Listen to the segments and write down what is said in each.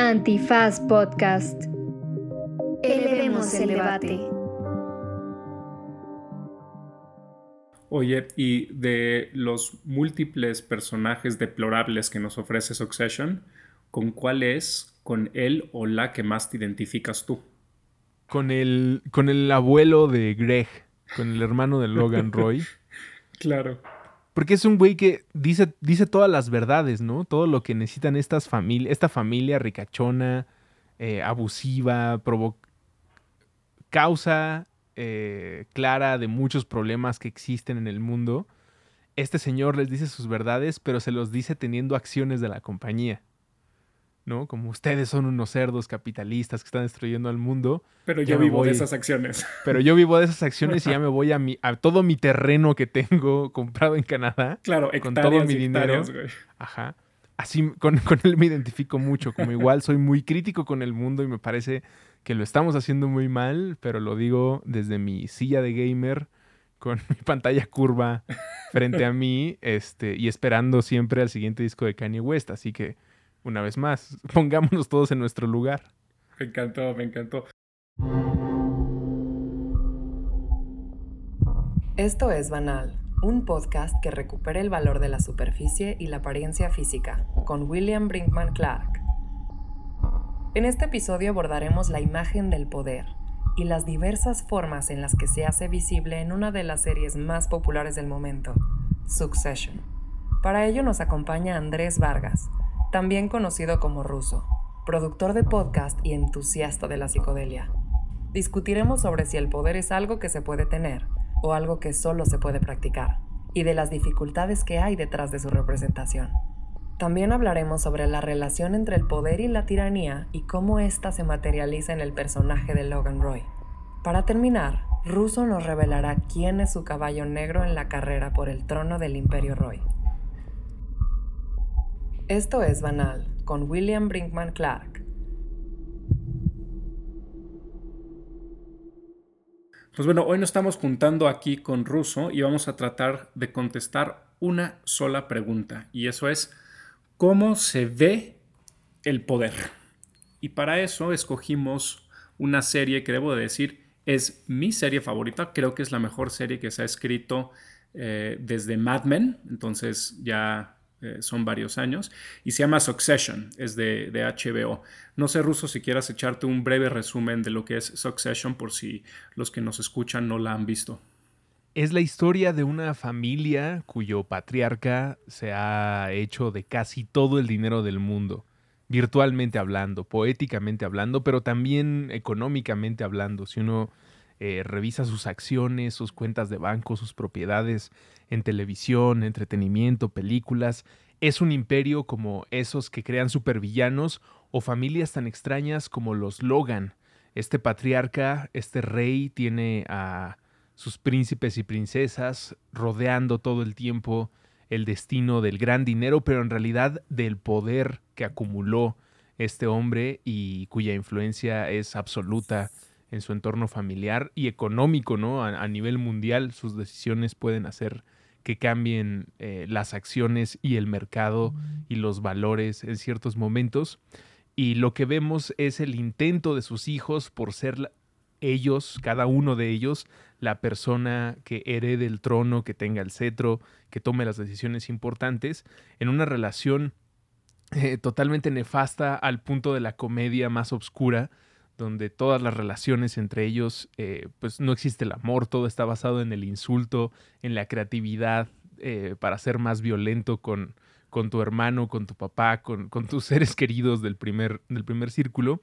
Antifaz Podcast. Elevemos el debate. Oye, y de los múltiples personajes deplorables que nos ofrece Succession, ¿con cuál es, con él o la que más te identificas tú? Con el, con el abuelo de Greg, con el hermano de Logan Roy. claro. Porque es un güey que dice, dice todas las verdades, ¿no? Todo lo que necesitan estas familias, esta familia ricachona, eh, abusiva, causa eh, clara de muchos problemas que existen en el mundo. Este señor les dice sus verdades, pero se los dice teniendo acciones de la compañía. ¿No? Como ustedes son unos cerdos capitalistas que están destruyendo al mundo. Pero yo vivo de esas acciones. Pero yo vivo de esas acciones y ya me voy a, mi, a todo mi terreno que tengo comprado en Canadá. Claro, con todo mi dinero. Ajá. Así con, con él me identifico mucho. Como igual soy muy crítico con el mundo y me parece que lo estamos haciendo muy mal, pero lo digo desde mi silla de gamer con mi pantalla curva frente a mí este, y esperando siempre al siguiente disco de Kanye West. Así que una vez más, pongámonos todos en nuestro lugar. Me encantó, me encantó. Esto es Banal, un podcast que recupera el valor de la superficie y la apariencia física, con William Brinkman Clark. En este episodio abordaremos la imagen del poder y las diversas formas en las que se hace visible en una de las series más populares del momento, Succession. Para ello nos acompaña Andrés Vargas, también conocido como Ruso, productor de podcast y entusiasta de la psicodelia. Discutiremos sobre si el poder es algo que se puede tener o algo que solo se puede practicar, y de las dificultades que hay detrás de su representación. También hablaremos sobre la relación entre el poder y la tiranía y cómo ésta se materializa en el personaje de Logan Roy. Para terminar, Russo nos revelará quién es su caballo negro en la carrera por el trono del Imperio Roy. Esto es Banal, con William Brinkman Clark. Pues bueno, hoy nos estamos juntando aquí con Russo y vamos a tratar de contestar una sola pregunta, y eso es, ¿cómo se ve el poder? Y para eso escogimos una serie que debo de decir es mi serie favorita, creo que es la mejor serie que se ha escrito eh, desde Mad Men, entonces ya eh, son varios años, y se llama Succession, es de, HBO. No sé, Ruso, si quieras echarte un breve resumen de lo que es Succession por si los que nos escuchan no la han visto. Es la historia de una familia cuyo patriarca se ha hecho de casi todo el dinero del mundo, virtualmente hablando, poéticamente hablando, pero también económicamente hablando. Si uno eh, revisa sus acciones, sus cuentas de banco, sus propiedades, en televisión, entretenimiento, películas. Es un imperio como esos que crean supervillanos o familias tan extrañas como los Logan. Este patriarca, este rey, tiene a sus príncipes y princesas rodeando todo el tiempo el destino del gran dinero, pero en realidad del poder que acumuló este hombre y cuya influencia es absoluta en su entorno familiar y económico, ¿no? A, a nivel mundial, sus decisiones pueden hacer que cambien eh, las acciones y el mercado y los valores en ciertos momentos. Y lo que vemos es el intento de sus hijos por ser ellos, cada uno de ellos, la persona que herede el trono, que tenga el cetro, que tome las decisiones importantes, en una relación eh, totalmente nefasta al punto de la comedia más oscura, donde todas las relaciones entre ellos, eh, pues no existe el amor, todo está basado en el insulto, en la creatividad eh, para ser más violento con, con tu hermano, con tu papá, con, tus seres queridos del primer, del primer círculo.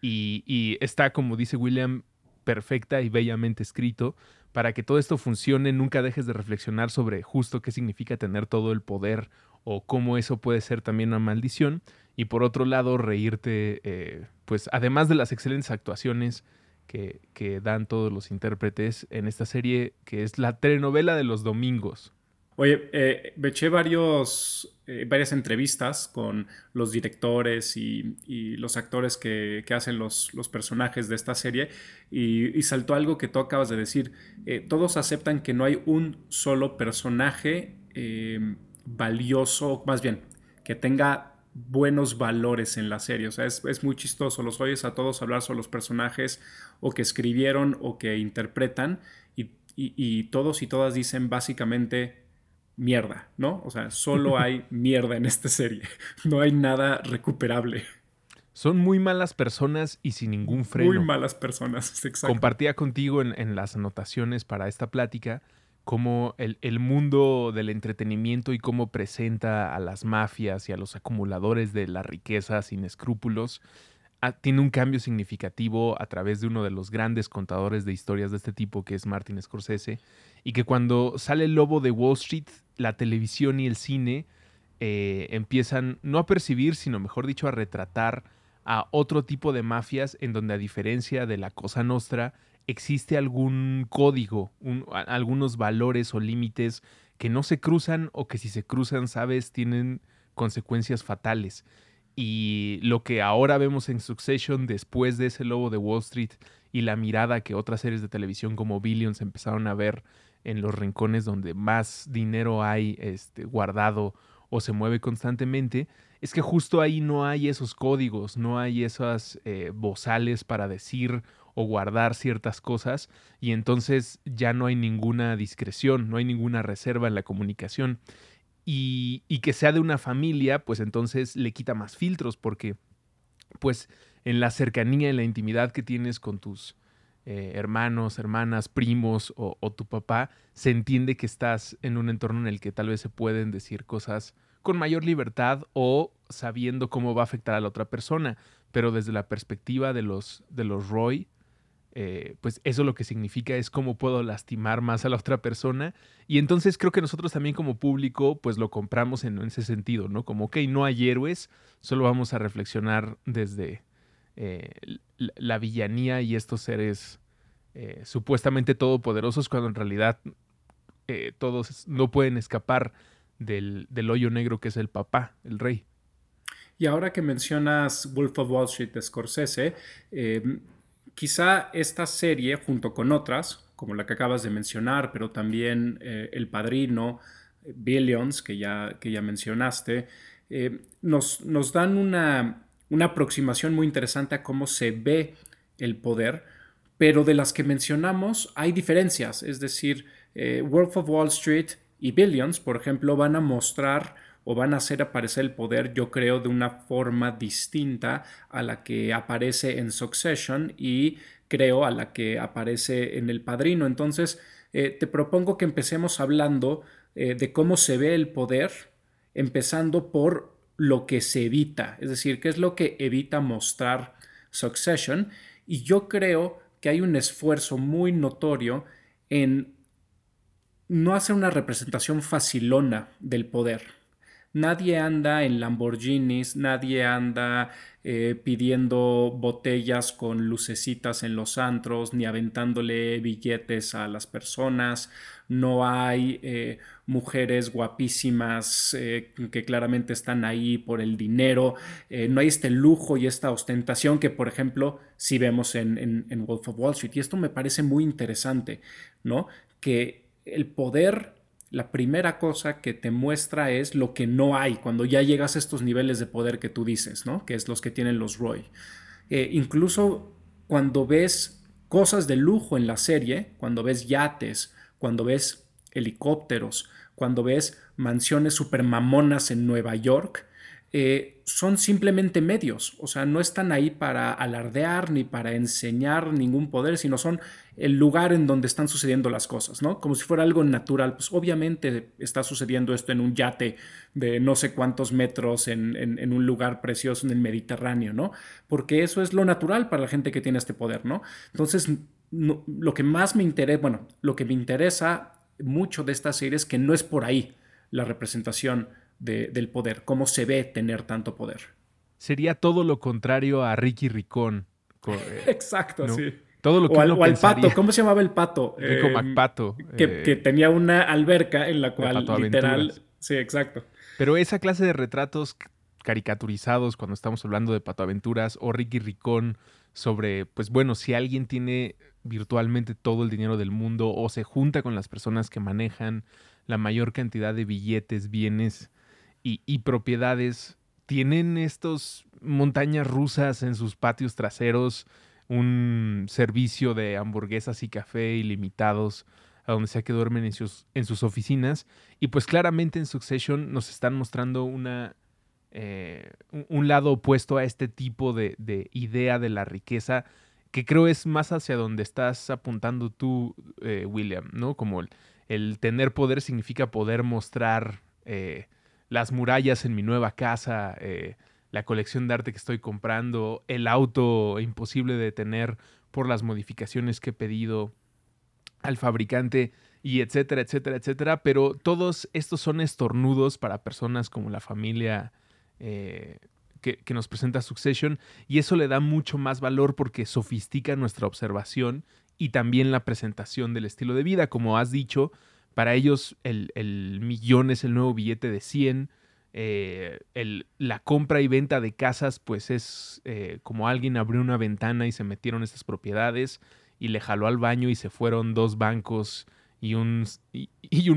Y, está, como dice William, perfecta y bellamente escrito. Para que todo esto funcione, nunca dejes de reflexionar sobre justo qué significa tener todo el poder o cómo eso puede ser también una maldición. Y por otro lado, reírte, eh, pues además de las excelentes actuaciones que, que, dan todos los intérpretes en esta serie, que es la telenovela de los domingos. Oye, eh, varios, eh, varias entrevistas con los directores y, y los actores que, que hacen los, los, personajes de esta serie y, y, saltó algo que tú acabas de decir. todos aceptan que no hay un solo personaje valioso, más bien, que tenga buenos valores en la serie. O sea, es, es, muy chistoso. Los oyes a todos hablar sobre los personajes o que escribieron o que interpretan y, y todos y todas dicen básicamente mierda, ¿no? O sea, solo hay mierda en esta serie. No hay nada recuperable. Son muy malas personas y sin ningún freno. Muy malas personas, exacto. Compartía contigo en, las anotaciones para esta plática cómo el, el, mundo del entretenimiento y cómo presenta a las mafias y a los acumuladores de la riqueza sin escrúpulos ah, tiene un cambio significativo a través de uno de los grandes contadores de historias de este tipo que es Martin Scorsese y que cuando sale el lobo de Wall Street la televisión y el cine eh, empiezan no a percibir sino mejor dicho a retratar a otro tipo de mafias en donde a diferencia de la Cosa Nostra existe algún código, algunos valores o límites que no se cruzan o que si se cruzan, sabes, tienen consecuencias fatales. Y lo que ahora vemos en Succession después de ese lobo de Wall Street y la mirada que otras series de televisión como Billions empezaron a ver en los rincones donde más dinero hay este, guardado o se mueve constantemente, es que justo ahí no hay esos códigos, no hay esas eh, bozales para decir o guardar ciertas cosas y entonces ya no hay ninguna discreción, no hay ninguna reserva en la comunicación. Y, que sea de una familia, pues entonces le quita más filtros porque pues en la cercanía, en la intimidad que tienes con tus eh, hermanos, hermanas, primos o, o, tu papá, se entiende que estás en un entorno en el que tal vez se pueden decir cosas con mayor libertad o sabiendo cómo va a afectar a la otra persona. Pero desde la perspectiva de los, de los Roy, eh, pues eso lo que significa es cómo puedo lastimar más a la otra persona. Y entonces creo que nosotros también como público, pues lo compramos en, ese sentido, ¿no? Como, ok, no hay héroes, solo vamos a reflexionar desde eh, la villanía y estos seres eh, supuestamente todopoderosos, cuando en realidad todos no pueden escapar del, hoyo negro que es el papá, el rey. Y ahora que mencionas Wolf of Wall Street Scorsese, eh, quizá esta serie, junto con otras, como la que acabas de mencionar, pero también eh, El Padrino, Billions, que ya, que ya mencionaste, eh, nos, nos, dan una, una aproximación muy interesante a cómo se ve el poder, pero de las que mencionamos hay diferencias, es decir, Wolf of Wall Street y Billions, por ejemplo, van a mostrar o van a hacer aparecer el poder, yo creo, de una forma distinta a la que aparece en Succession y creo a la que aparece en El Padrino. Entonces, eh, te propongo que empecemos hablando eh, de cómo se ve el poder, empezando por lo que se evita, es decir, qué es lo que evita mostrar Succession. Y yo creo que hay un esfuerzo muy notorio en no hace una representación facilona del poder. Nadie anda en Lamborghinis, nadie anda eh, pidiendo botellas con lucecitas en los antros, ni aventándole billetes a las personas. No hay eh, mujeres guapísimas eh, que claramente están ahí por el dinero. no hay este lujo y esta ostentación que, por ejemplo, sí vemos en, en Wolf of Wall Street. Y esto me parece muy interesante, ¿no? Que el poder, la primera cosa que te muestra es lo que no hay cuando ya llegas a estos niveles de poder que tú dices, ¿no? Que es los que tienen los Roy. Eh, incluso cuando ves cosas de lujo en la serie, cuando ves yates, cuando ves helicópteros, cuando ves mansiones super mamonas en Nueva York, eh, son simplemente medios, o sea, no están ahí para alardear ni para enseñar ningún poder, sino son el lugar en donde están sucediendo las cosas, ¿no? Como si fuera algo natural. Pues obviamente está sucediendo esto en un yate de no sé cuántos metros en, un lugar precioso en el Mediterráneo, ¿no? Porque eso es lo natural para la gente que tiene este poder, ¿no? Entonces, lo que más me interesa, bueno, lo que me interesa mucho de esta serie es que no es por ahí la representación del poder, cómo se ve tener tanto poder. Sería todo lo contrario a Ricky Ricón. Exacto, sí. Todo lo que o, al, pato, ¿cómo se llamaba el pato? Rico eh, MacPato. Que, que, tenía una alberca en la cual literal. Sí, exacto. Pero esa clase de retratos caricaturizados cuando estamos hablando de Pato Aventuras o Ricky Ricón sobre, pues bueno, si alguien tiene virtualmente todo el dinero del mundo o se junta con las personas que manejan la mayor cantidad de billetes, bienes y, propiedades, tienen estos montañas rusas en sus patios traseros, un servicio de hamburguesas y café ilimitados a donde sea que duermen en sus, en sus oficinas. Y pues claramente en Succession nos están mostrando una, eh, un lado opuesto a este tipo de, de, idea de la riqueza, que creo es más hacia donde estás apuntando tú, eh, William, ¿no? Como el, el, tener poder significa poder mostrar eh, las murallas en mi nueva casa, la colección de arte que estoy comprando, el auto imposible de tener por las modificaciones que he pedido al fabricante y etcétera, etcétera, etcétera. Pero todos estos son estornudos para personas como la familia eh, que, que, nos presenta Succession y eso le da mucho más valor porque sofistica nuestra observación y también la presentación del estilo de vida. Como has dicho, para ellos el, millón es el nuevo billete de 100 eh, la compra y venta de casas, pues es eh, como alguien abrió una ventana y se metieron estas propiedades y le jaló al baño y se fueron dos bancos y un,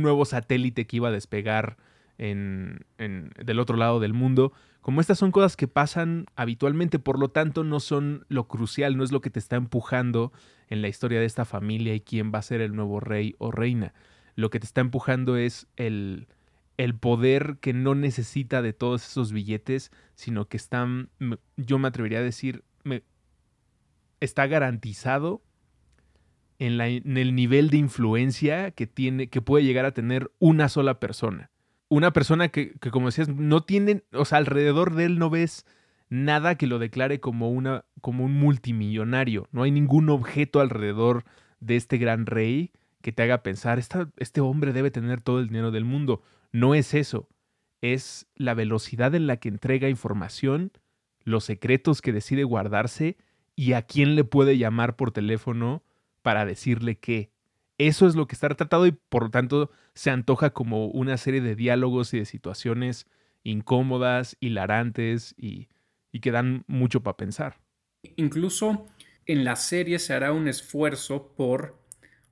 nuevo satélite que iba a despegar en, del otro lado del mundo. Como estas son cosas que pasan habitualmente, por lo tanto no son lo crucial, no es lo que te está empujando en la historia de esta familia y quién va a ser el nuevo rey o reina. Lo que te está empujando es el, el poder que no necesita de todos esos billetes, sino que están, yo me atrevería a decir, me, está garantizado en, la, en, el nivel de influencia que, tiene, que puede llegar a tener una sola persona. Una persona que, que, como decías, no tiene, o sea, alrededor de él no ves nada que lo declare como, una, como un multimillonario. No hay ningún objeto alrededor de este gran rey que te haga pensar, este hombre debe tener todo el dinero del mundo. No es eso, es la velocidad en la que entrega información, los secretos que decide guardarse y a quién le puede llamar por teléfono para decirle qué. Eso es lo que está tratado y por lo tanto se antoja como una serie de diálogos y de situaciones incómodas, hilarantes y, y que dan mucho para pensar. Incluso en la serie se hará un esfuerzo por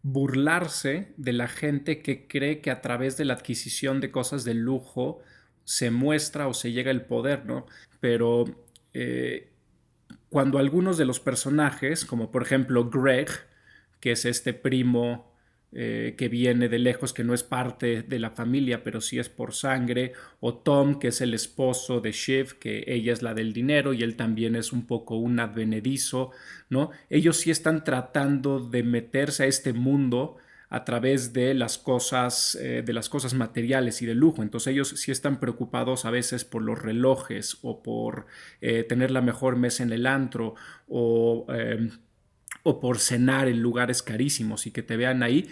burlarse de la gente que cree que a través de la adquisición de cosas de lujo se muestra o se llega el poder, ¿no? Pero eh, cuando algunos de los personajes, como por ejemplo Greg, que es este primo eh, que viene de lejos, que no es parte de la familia, pero sí es por sangre, o Tom, que es el esposo de Shiv, que ella es la del dinero y él también es un poco un advenedizo, ¿no? Ellos sí están tratando de meterse a este mundo a través de las cosas eh, de las cosas materiales y de lujo entonces ellos sí están preocupados a veces por los relojes o por eh, tener la mejor mesa en el antro o eh, o por cenar en lugares carísimos y que te vean ahí.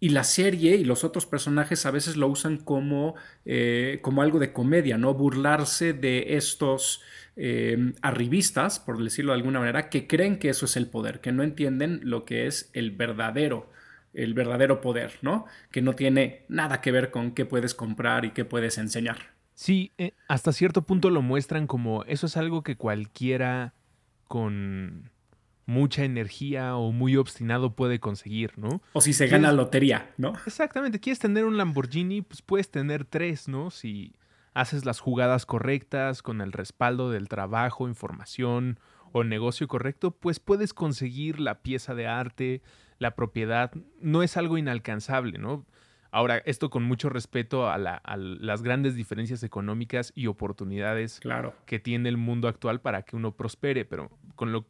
Y la serie y los otros personajes a veces lo usan como, eh, como algo de comedia, ¿no? Burlarse de estos eh, arribistas, por decirlo de alguna manera, que creen que eso es el poder, que no entienden lo que es el verdadero, el verdadero poder, ¿no? Que no tiene nada que ver con qué puedes comprar y qué puedes enseñar. Sí, eh, hasta cierto punto lo muestran como eso es algo que cualquiera con mucha energía o muy obstinado puede conseguir, ¿no? O si se gana lotería, ¿no? Exactamente, quieres tener un Lamborghini, pues puedes tener tres, ¿no? Si haces las jugadas correctas, con el respaldo del trabajo, información o negocio correcto, pues puedes conseguir la pieza de arte, la propiedad, no es algo inalcanzable, ¿no? Ahora, esto con mucho respeto a, la, a las grandes diferencias económicas y oportunidades claro. que tiene el mundo actual para que uno prospere, pero con lo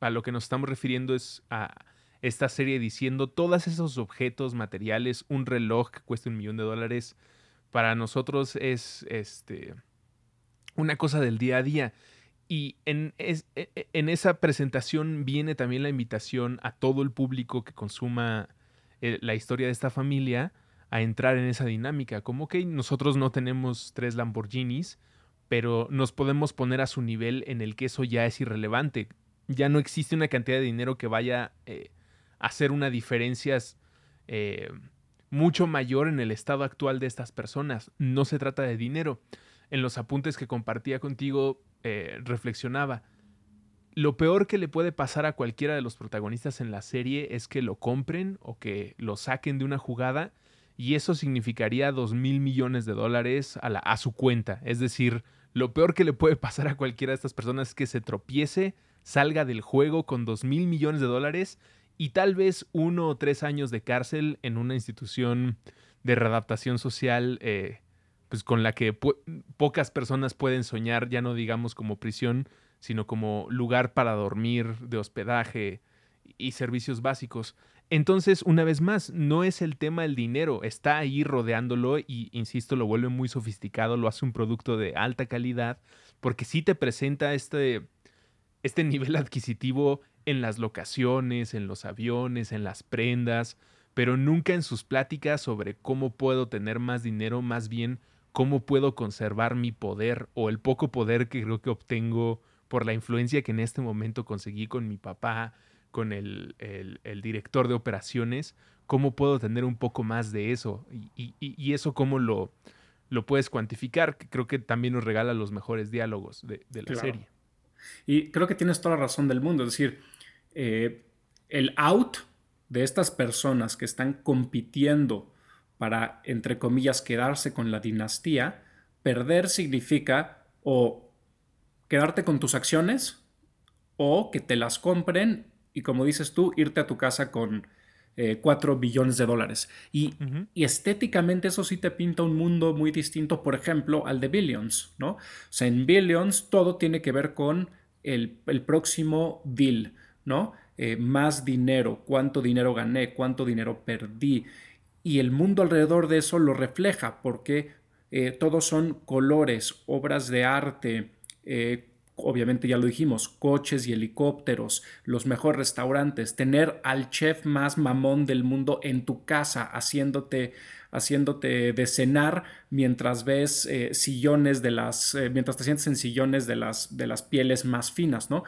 a lo que nos estamos refiriendo es a esta serie diciendo todos esos objetos materiales, un reloj que cuesta un millón de dólares, para nosotros es este, una cosa del día a día. Y en, e, e, en, esa presentación viene también la invitación a todo el público que consuma eh, la historia de esta familia a entrar en esa dinámica. Como que nosotros no tenemos tres Lamborghinis, pero nos podemos poner a su nivel en el que eso ya es irrelevante ya no existe una cantidad de dinero que vaya eh, a hacer una diferencia eh, mucho mayor en el estado actual de estas personas. No se trata de dinero. En los apuntes que compartía contigo, eh, reflexionaba. Lo peor que le puede pasar a cualquiera de los protagonistas en la serie es que lo compren o que lo saquen de una jugada y eso significaría 2 mil millones de dólares a, a su cuenta. Es decir, lo peor que le puede pasar a cualquiera de estas personas es que se tropiece, salga del juego con 2 mil millones de dólares y tal vez uno o tres años de cárcel en una institución de readaptación social eh, pues con la que pocas personas pueden soñar, ya no digamos como prisión, sino como lugar para dormir, de hospedaje y servicios básicos. Entonces, una vez más, no es el tema del dinero, está ahí rodeándolo y, insisto, lo vuelve muy sofisticado, lo hace un producto de alta calidad, porque sí te presenta este, este nivel adquisitivo en las locaciones, en los aviones, en las prendas, pero nunca en sus pláticas sobre cómo puedo tener más dinero, más bien cómo puedo conservar mi poder o el poco poder que creo que obtengo por la influencia que en este momento conseguí con mi papá, con el, director de operaciones, cómo puedo tener un poco más de eso y, eso cómo lo, lo puedes cuantificar, que creo que también nos regala los mejores diálogos de, la serie. Y creo que tienes toda la razón del mundo, es decir, eh, el out de estas personas que están compitiendo para, entre comillas, quedarse con la dinastía, perder significa o quedarte con tus acciones o que te las compren y como dices tú, irte a tu casa con 4 eh, billones de dólares. Y, estéticamente eso sí te pinta un mundo muy distinto, por ejemplo, al de Billions, ¿no? O sea, en Billions todo tiene que ver con el, próximo deal, ¿no? Eh, más dinero, cuánto dinero gané, cuánto dinero perdí. Y el mundo alrededor de eso lo refleja porque eh, todos son colores, obras de arte, obviamente ya lo dijimos, coches y helicópteros, los mejores restaurantes, tener al chef más mamón del mundo en tu casa haciéndote haciéndote de cenar mientras ves eh, sillones de las, eh, mientras te sientes en sillones de las, de las pieles más finas, ¿no?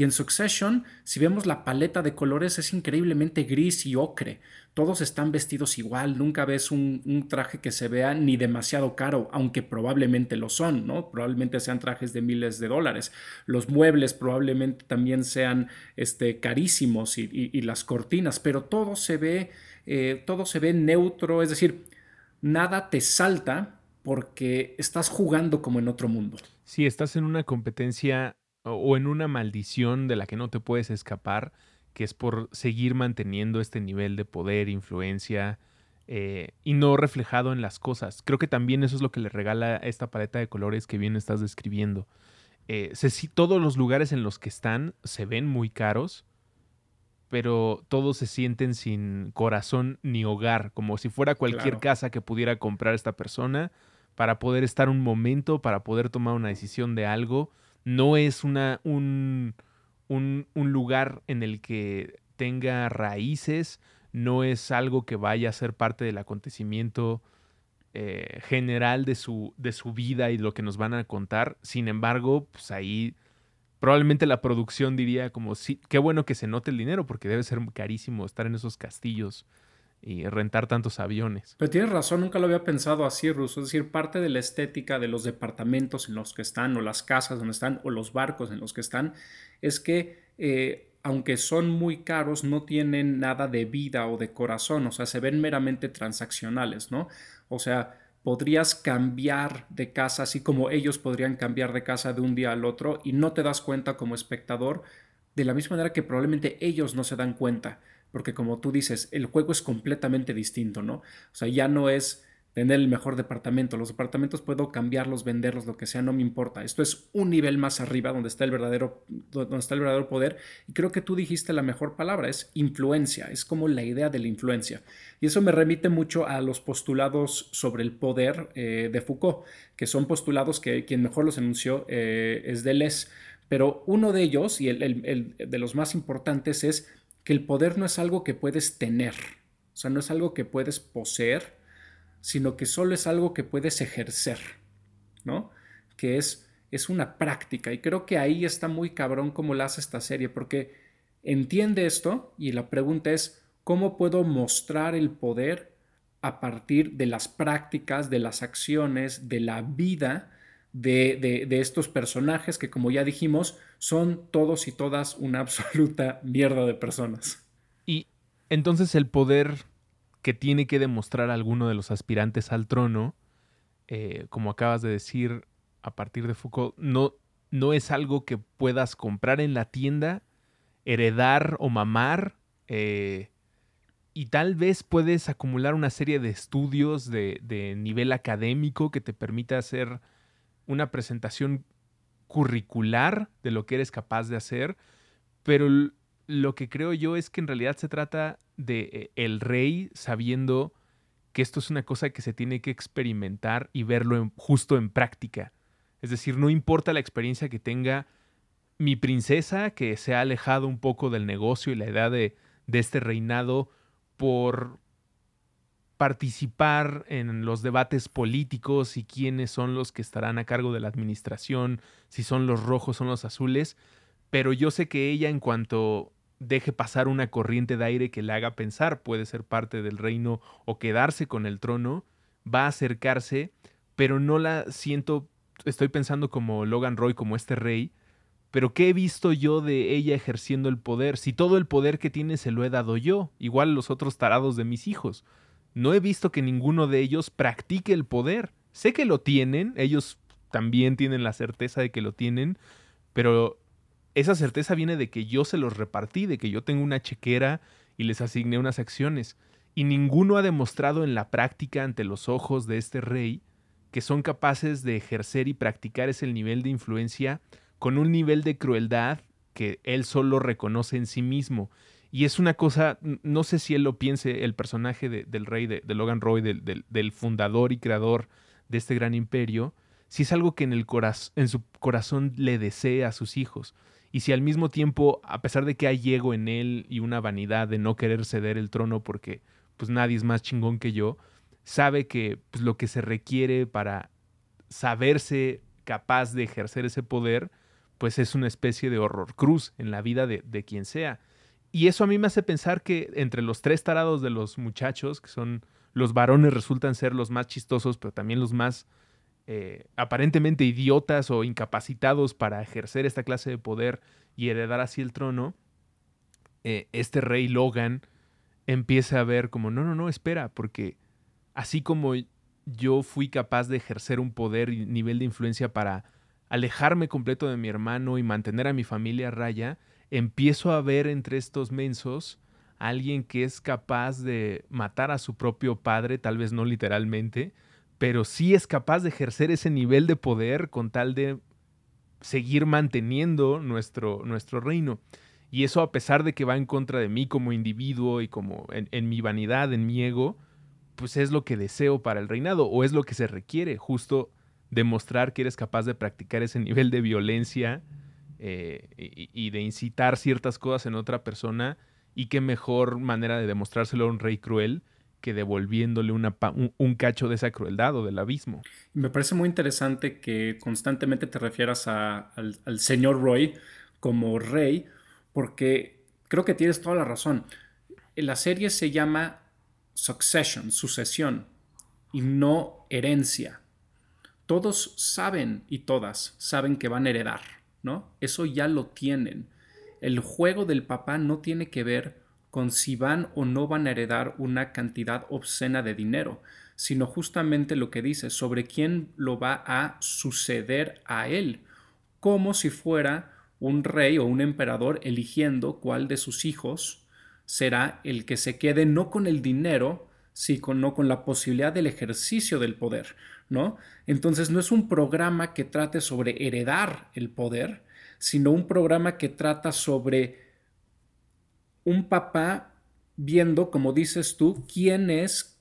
Y en Succession, si vemos la paleta de colores, es increíblemente gris y ocre. Todos están vestidos igual, nunca ves un, traje que se vea ni demasiado caro, aunque probablemente lo son, ¿no? Probablemente sean trajes de miles de dólares. Los muebles probablemente también sean este, carísimos y, las cortinas, pero todo se ve, eh, todo se ve neutro, es decir, nada te salta porque estás jugando como en otro mundo. Si estás en una competencia o en una maldición de la que no te puedes escapar, que es por seguir manteniendo este nivel de poder, influencia eh, y no reflejado en las cosas. Creo que también eso es lo que le regala esta paleta de colores que bien estás describiendo. Eh, todos los lugares en los que están se ven muy caros, pero todos se sienten sin corazón ni hogar, como si fuera cualquier casa que pudiera comprar esta persona para poder estar un momento, para poder tomar una decisión de algo no es una, un, un, lugar en el que tenga raíces, no es algo que vaya a ser parte del acontecimiento eh, general de su, de su vida y lo que nos van a contar. Sin embargo, pues ahí probablemente la producción diría como, sí, qué bueno que se note el dinero porque debe ser carísimo estar en esos castillos y rentar tantos aviones. Pero tienes razón, nunca lo había pensado así, Ruso. Es decir, parte de la estética de los departamentos en los que están, o las casas donde están, o los barcos en los que están, es que eh, aunque son muy caros, no tienen nada de vida o de corazón, o sea, se ven meramente transaccionales, ¿no? O sea, podrías cambiar de casa, así como ellos podrían cambiar de casa de un día al otro, y no te das cuenta como espectador, de la misma manera que probablemente ellos no se dan cuenta porque como tú dices, el juego es completamente distinto, ¿no? O sea, ya no es tener el mejor departamento, los departamentos puedo cambiarlos, venderlos, lo que sea, no me importa. Esto es un nivel más arriba donde está el verdadero, donde está el verdadero poder. Y creo que tú dijiste la mejor palabra, es influencia, es como la idea de la influencia. Y eso me remite mucho a los postulados sobre el poder eh, de Foucault, que son postulados que quien mejor los enunció eh, es Deleuze. Pero uno de ellos, y el de los más importantes, es que el poder no es algo que puedes tener, o sea, no es algo que puedes poseer, sino que solo es algo que puedes ejercer, ¿no? Que es, es una práctica. Y creo que ahí está muy cabrón cómo la hace esta serie, porque entiende esto y la pregunta es, ¿cómo puedo mostrar el poder a partir de las prácticas, de las acciones, de la vida de, estos personajes que, como ya dijimos, son todos y todas una absoluta mierda de personas. Y entonces el poder que tiene que demostrar alguno de los aspirantes al trono, eh, como acabas de decir a partir de Foucault, no, no es algo que puedas comprar en la tienda, heredar o mamar. Eh, y tal vez puedes acumular una serie de estudios de, de, nivel académico que te permita hacer una presentación curricular de lo que eres capaz de hacer, pero lo que creo yo es que en realidad se trata de eh, el rey sabiendo que esto es una cosa que se tiene que experimentar y verlo justo en práctica. Es decir, no importa la experiencia que tenga mi princesa, que se ha alejado un poco del negocio y la idea de, de este reinado por participar en los debates políticos y quiénes son los que estarán a cargo de la administración, si son los rojos, son los azules, pero yo sé que ella en cuanto deje pasar una corriente de aire que le haga pensar puede ser parte del reino o quedarse con el trono, va a acercarse, pero no la siento, estoy pensando como Logan Roy, como este rey, pero ¿qué he visto yo de ella ejerciendo el poder? Si todo el poder que tiene se lo he dado yo, igual los otros tarados de mis hijos. No he visto que ninguno de ellos practique el poder. Sé que lo tienen, ellos también tienen la certeza de que lo tienen, pero esa certeza viene de que yo se los repartí, de que yo tengo una chequera y les asigné unas acciones. Y ninguno ha demostrado en la práctica ante los ojos de este rey que son capaces de ejercer y practicar ese nivel de influencia con un nivel de crueldad que él solo reconoce en sí mismo. Y es una cosa, no sé si él lo piense, el personaje del rey de, Logan Roy, del, fundador y creador de este gran imperio, si es algo que en, el en su corazón le desea a sus hijos. Y si al mismo tiempo, a pesar de que hay ego en él y una vanidad de no querer ceder el trono porque pues nadie es más chingón que yo, sabe que pues, lo que se requiere para saberse capaz de ejercer ese poder, pues es una especie de horror cruz en la vida de quien sea. Y eso a mí me hace pensar que entre los tres tarados de los muchachos, que son los varones, resultan ser los más chistosos, pero también los más eh, aparentemente idiotas o incapacitados para ejercer esta clase de poder y heredar así el trono, eh, este rey Logan empieza a ver como, no, no, no, espera, porque así como yo fui capaz de ejercer un poder y nivel de influencia para alejarme completo de mi hermano y mantener a mi familia a raya, empiezo a ver entre estos mensos alguien que es capaz de matar a su propio padre, tal vez no literalmente, pero sí es capaz de ejercer ese nivel de poder con tal de seguir manteniendo nuestro, nuestro reino. Y eso a pesar de que va en contra de mí como individuo y como en, mi vanidad, en mi ego, pues es lo que deseo para el reinado o es lo que se requiere, justo demostrar que eres capaz de practicar ese nivel de violencia eh, y, de incitar ciertas cosas en otra persona y qué mejor manera de demostrárselo a un rey cruel que devolviéndole una, un, cacho de esa crueldad o del abismo. Me parece muy interesante que constantemente te refieras al, señor Roy como rey, porque creo que tienes toda la razón. La serie se llama Succession, sucesión, y no herencia. Todos saben y todas saben que van a heredar, ¿no? Eso ya lo tienen. El juego del papá no tiene que ver con si van o no van a heredar una cantidad obscena de dinero, sino justamente lo que dice sobre quién lo va a suceder a él, como si fuera un rey o un emperador eligiendo cuál de sus hijos será el que se quede no con el dinero, sino con la posibilidad del ejercicio del poder, ¿no? Entonces no es un programa que trate sobre heredar el poder, sino un programa que trata sobre un papá viendo, como dices tú, quién es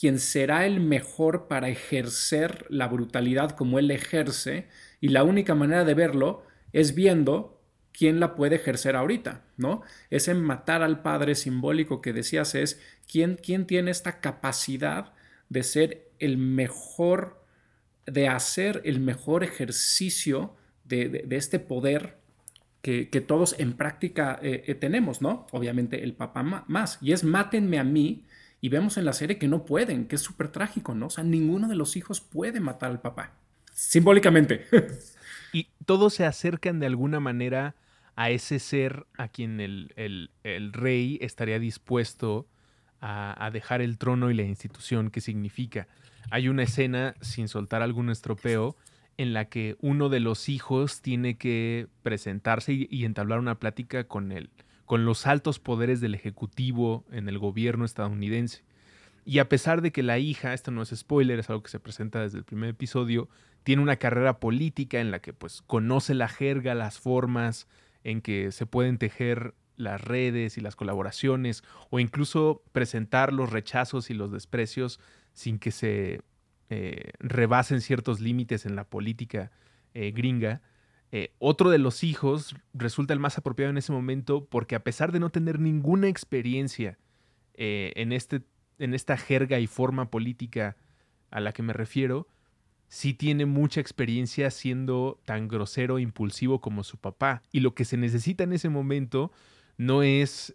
quien será el mejor para ejercer la brutalidad como él ejerce, y la única manera de verlo es viendo quién la puede ejercer ahorita, ¿no? Ese matar al padre simbólico que decías es quién, quién tiene esta capacidad de ser el mejor, de hacer el mejor ejercicio de este poder que, todos en práctica eh, eh, tenemos, ¿no? Obviamente el papá más. Y es mátenme a mí. Y vemos en la serie que no pueden, que es súper trágico, ¿no? O sea, ninguno de los hijos puede matar al papá. Simbólicamente. y todos se acercan de alguna manera a ese ser a quien el, rey estaría dispuesto a, dejar el trono y la institución que significa. Hay una escena, sin soltar algún estropeo, en la que uno de los hijos tiene que presentarse y, entablar una plática con él, con los altos poderes del Ejecutivo en el gobierno estadounidense. Y a pesar de que la hija, esto no es spoiler, es algo que se presenta desde el primer episodio, tiene una carrera política en la que pues conoce la jerga, las formas en que se pueden tejer las redes y las colaboraciones o incluso presentar los rechazos y los desprecios sin que se eh, rebasen ciertos límites en la política eh, gringa. Eh, otro de los hijos resulta el más apropiado en ese momento porque a pesar de no tener ninguna experiencia en, este, en esta jerga y forma política a la que me refiero, sí tiene mucha experiencia siendo tan grosero e impulsivo como su papá. Y lo que se necesita en ese momento no es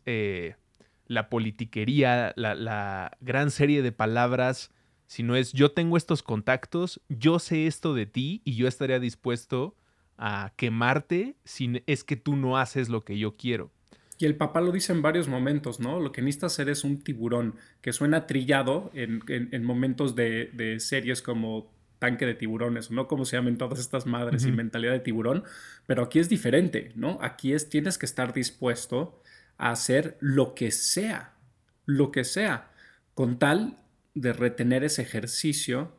la politiquería, la, la, gran serie de palabras sino es yo tengo estos contactos, yo sé esto de ti y yo estaría dispuesto a quemarte si es que tú no haces lo que yo quiero. Y el papá lo dice en varios momentos, ¿no? Lo que necesita hacer es un tiburón, que suena trillado en, momentos de, series como tanque de tiburones, no como se llaman todas estas madres y mentalidad de tiburón, pero aquí es diferente, ¿no? Aquí es tienes que estar dispuesto a hacer lo que sea, lo que sea, con tal de retener ese ejercicio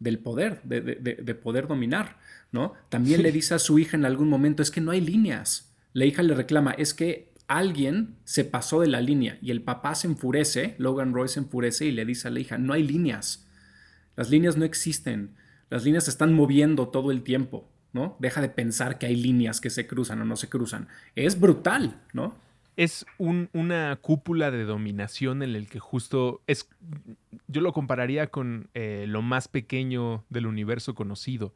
del poder, de, poder dominar, ¿no? También le dice a su hija en algún momento, es que no hay líneas. La hija le reclama, es que alguien se pasó de la línea y el papá se enfurece, Logan Roy se enfurece y le dice a la hija, no hay líneas. Las líneas no existen. Las líneas se están moviendo todo el tiempo, ¿no? Deja de pensar que hay líneas que se cruzan o no se cruzan. Es brutal, ¿no? es una cúpula de dominación en el que justo es, yo lo compararía con eh, lo más pequeño del universo conocido,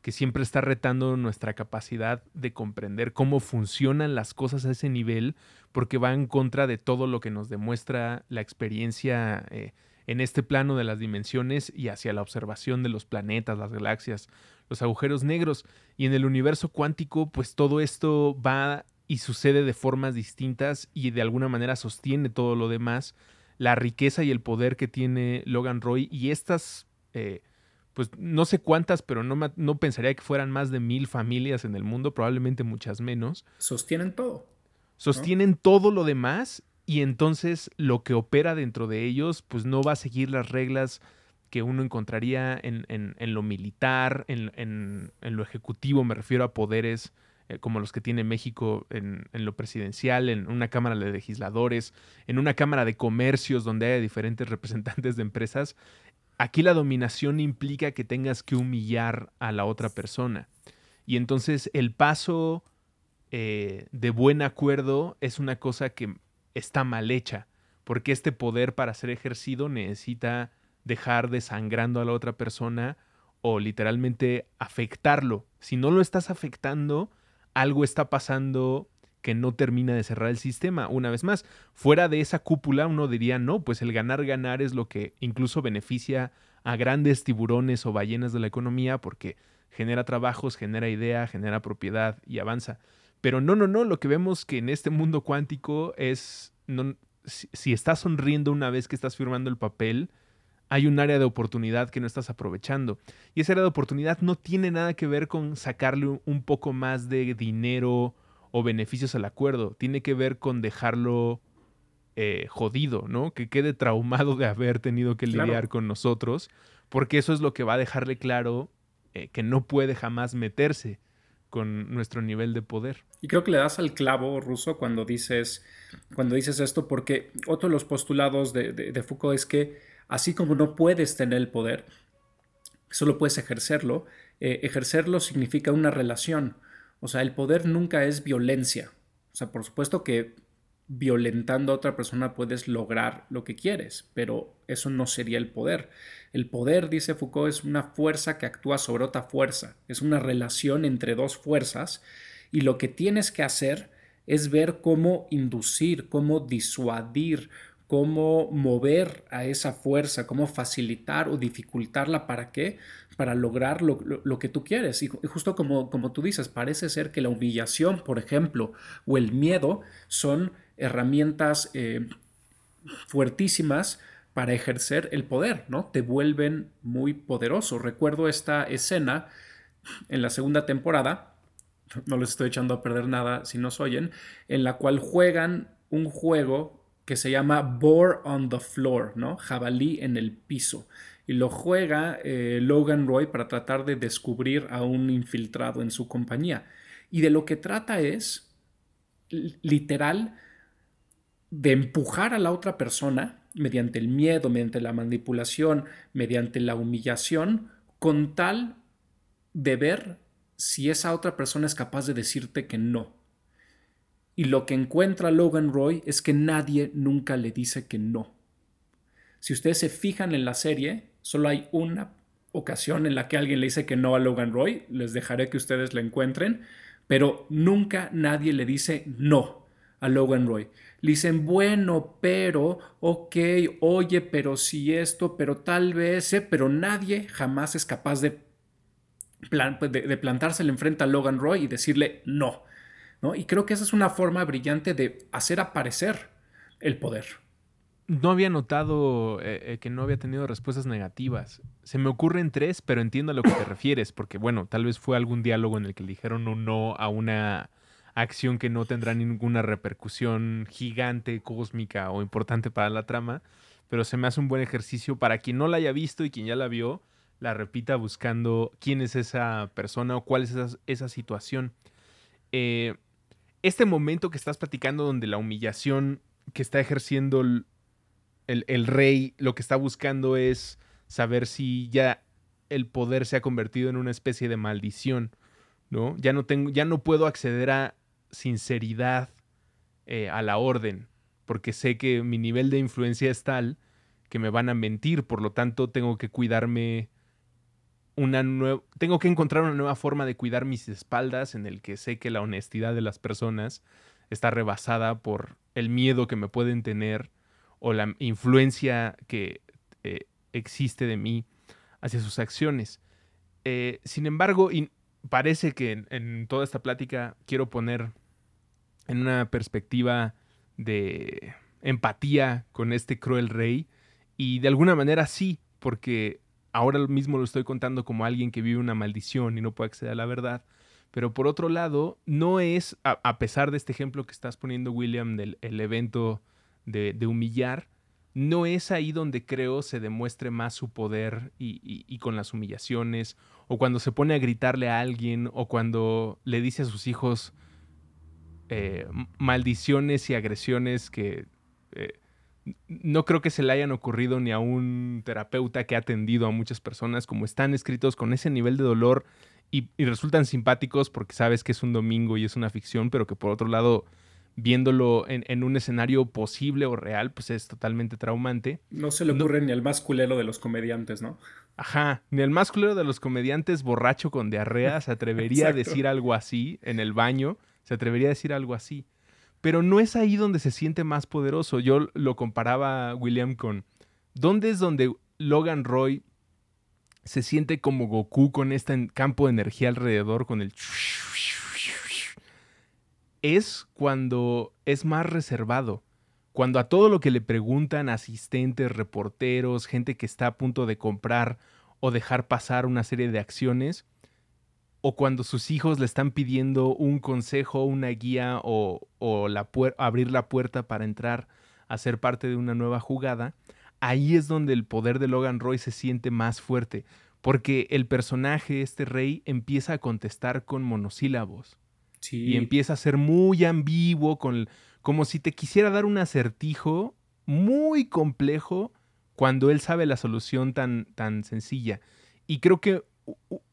que siempre está retando nuestra capacidad de comprender cómo funcionan las cosas a ese nivel, porque va en contra de todo lo que nos demuestra la experiencia eh, en este plano de las dimensiones y hacia la observación de los planetas, las galaxias, los agujeros negros. Y en el universo cuántico, pues todo esto va y sucede de formas distintas y de alguna manera sostiene todo lo demás, la riqueza y el poder que tiene Logan Roy y estas, eh, pues no sé cuántas, pero no, no pensaría que fueran más de mil familias en el mundo, probablemente muchas menos. Sostienen todo. Sostienen todo lo demás y entonces lo que opera dentro de ellos, pues no va a seguir las reglas que uno encontraría en, en, lo militar, en, en, lo ejecutivo, me refiero a poderes eh, como los que tiene México en, lo presidencial, en una Cámara de Legisladores, en una Cámara de Comercios donde hay diferentes representantes de empresas, aquí la dominación implica que tengas que humillar a la otra persona. Y entonces el paso eh, de buen acuerdo es una cosa que está mal hecha, porque este poder para ser ejercido necesita dejar desangrando a la otra persona o literalmente afectarlo. Si no lo estás afectando, algo está pasando que no termina de cerrar el sistema. Una vez más, fuera de esa cúpula uno diría, no, pues el ganar-ganar es lo que incluso beneficia a grandes tiburones o ballenas de la economía porque genera trabajos, genera idea, genera propiedad y avanza. Pero no, no, no, lo que vemos que en este mundo cuántico es, no, si, si estás sonriendo una vez que estás firmando el papel, hay un área de oportunidad que no estás aprovechando. Y esa área de oportunidad no tiene nada que ver con sacarle un poco más de dinero o beneficios al acuerdo. Tiene que ver con dejarlo eh, jodido, ¿no? Que quede traumado de haber tenido que lidiar con nosotros, porque eso es lo que va a dejarle claro eh, que no puede jamás meterse con nuestro nivel de poder. Y creo que le das al clavo, Ruso, cuando dices, cuando dices esto, porque otro de los postulados de Foucault es que Así como no puedes tener el poder, solo puedes ejercerlo. Eh, ejercerlo significa una relación. O sea, el poder nunca es violencia. O sea, por supuesto que violentando a otra persona puedes lograr lo que quieres, pero eso no sería el poder. El poder, dice Foucault, es una fuerza que actúa sobre otra fuerza. Es una relación entre dos fuerzas y lo que tienes que hacer es ver cómo inducir, cómo disuadir, cómo mover a esa fuerza, cómo facilitar o dificultarla, ¿para qué? Para lograr lo, que tú quieres. Y justo como, como tú dices, parece ser que la humillación, por ejemplo, o el miedo son herramientas eh, fuertísimas para ejercer el poder, ¿no? Te vuelven muy poderoso. Recuerdo esta escena en la segunda temporada, no les estoy echando a perder nada si nos oyen, en la cual juegan un juego que se llama Boar on the Floor, ¿no? Jabalí en el piso. Y lo juega eh, Logan Roy para tratar de descubrir a un infiltrado en su compañía. Y de lo que trata es, literal, de empujar a la otra persona mediante el miedo, mediante la manipulación, mediante la humillación, con tal de ver si esa otra persona es capaz de decirte que no. Y lo que encuentra Logan Roy es que nadie nunca le dice que no. Si ustedes se fijan en la serie, solo hay una ocasión en la que alguien le dice que no a Logan Roy, les dejaré que ustedes la encuentren, pero nunca nadie le dice no a Logan Roy. Le dicen, bueno, pero, ok, oye, pero si esto, pero tal vez, ¿eh? pero nadie jamás es capaz de, pues, de, enfrente a Logan Roy y decirle no, no. Y creo que esa es una forma brillante de hacer aparecer el poder. No había notado eh, eh, que no había tenido respuestas negativas. Se me ocurren tres, pero entiendo a lo que te refieres, porque bueno, tal vez fue algún diálogo en el que le dijeron un no a una acción que no tendrá ninguna repercusión gigante, cósmica o importante para la trama, pero se me hace un buen ejercicio para quien no la haya visto y quien ya la vio, la repita buscando quién es esa persona o cuál es esa, situación. Eh, este momento que estás platicando donde la humillación que está ejerciendo el, el, rey lo que está buscando es saber si ya el poder se ha convertido en una especie de maldición, ¿no? Ya no tengo, ya no puedo acceder a, sinceridad eh, a la orden, porque sé que mi nivel de influencia es tal que me van a mentir, por lo tanto tengo que cuidarme una nueva, tengo que encontrar una nueva forma de cuidar mis espaldas en el que sé que la honestidad de las personas está rebasada por el miedo que me pueden tener o la influencia que eh, existe de mí hacia sus acciones. Eh, sin embargo, parece que en, toda esta plática quiero poner en una perspectiva de empatía con este cruel rey. Y de alguna manera sí, porque ahora mismo lo estoy contando como alguien que vive una maldición y no puede acceder a la verdad. Pero por otro lado, no es, a, pesar de este ejemplo que estás poniendo, William, del evento de, humillar, no es ahí donde creo se demuestre más su poder y, con las humillaciones, o cuando se pone a gritarle a alguien, o cuando le dice a sus hijos, eh, maldiciones y agresiones que eh, no creo que se le hayan ocurrido ni a un terapeuta que ha atendido a muchas personas, como están escritos con ese nivel de dolor y, resultan simpáticos porque sabes que es un domingo y es una ficción, pero que por otro lado, viéndolo en, un escenario posible o real, pues es totalmente traumante. No se le ocurre ni al más culero de los comediantes, ¿no? Ajá, ni el más culero de los comediantes borracho con diarrea se atrevería a decir algo así en el baño se atrevería a decir algo así. Pero no es ahí donde se siente más poderoso. Yo lo comparaba, William, con... ¿Dónde es donde Logan Roy se siente como Goku con este campo de energía alrededor, con el... Es cuando es más reservado. Cuando a todo lo que le preguntan asistentes, reporteros, gente que está a punto de comprar o dejar pasar una serie de acciones, o cuando sus hijos le están pidiendo un consejo, una guía o, la abrir la puerta para entrar a ser parte de una nueva jugada, ahí es donde el poder de Logan Roy se siente más fuerte, porque el personaje, este rey, empieza a contestar con monosílabos. Y empieza a ser muy ambiguo, con, como si te quisiera dar un acertijo muy complejo cuando él sabe la solución tan, tan sencilla. Y creo que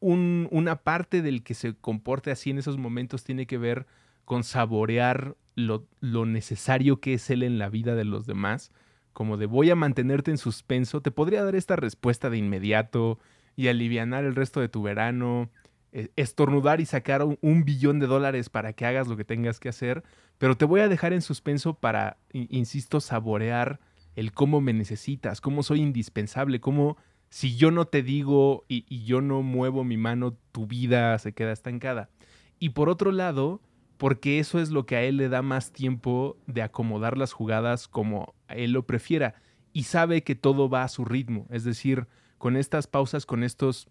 una parte del que se comporte así en esos momentos tiene que ver con saborear lo, necesario que es él en la vida de los demás, como de voy a mantenerte en suspenso, te podría dar esta respuesta de inmediato y alivianar el resto de tu verano, e, estornudar y sacar un, billón de dólares para que hagas lo que tengas que hacer, pero te voy a dejar en suspenso para, insisto, saborear el cómo me necesitas, cómo soy indispensable, cómo si yo no te digo y, yo no muevo mi mano, tu vida se queda estancada. Y por otro lado, porque eso es lo que a él le da más tiempo de acomodar las jugadas como él lo prefiera y sabe que todo va a su ritmo, es decir, con estas pausas, con estas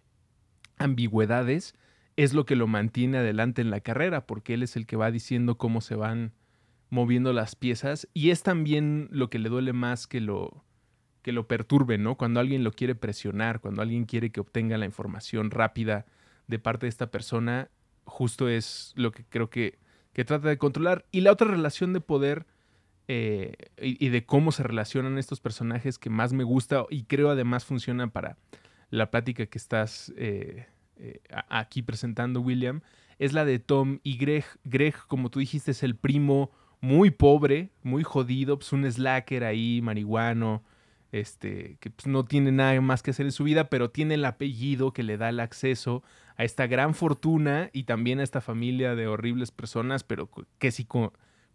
ambigüedades, es lo que lo mantiene adelante en la carrera, porque él es el que va diciendo cómo se van moviendo las piezas y es también lo que le duele más que lo que lo perturbe, ¿no? Cuando alguien lo quiere presionar, cuando alguien quiere que obtenga la información rápida de parte de esta persona, justo es lo que creo que, que trata de controlar. Y la otra relación de poder eh, y, de cómo se relacionan estos personajes que más me gusta y creo además funciona para la plática que estás eh, eh, aquí presentando, William, es la de Tom y Greg. Greg, como tú dijiste, es el primo muy pobre, muy jodido, pues un slacker ahí, marihuano, este, que pues, no tiene nada más que hacer en su vida, pero tiene el apellido que le da el acceso a esta gran fortuna y también a esta familia de horribles personas, pero que si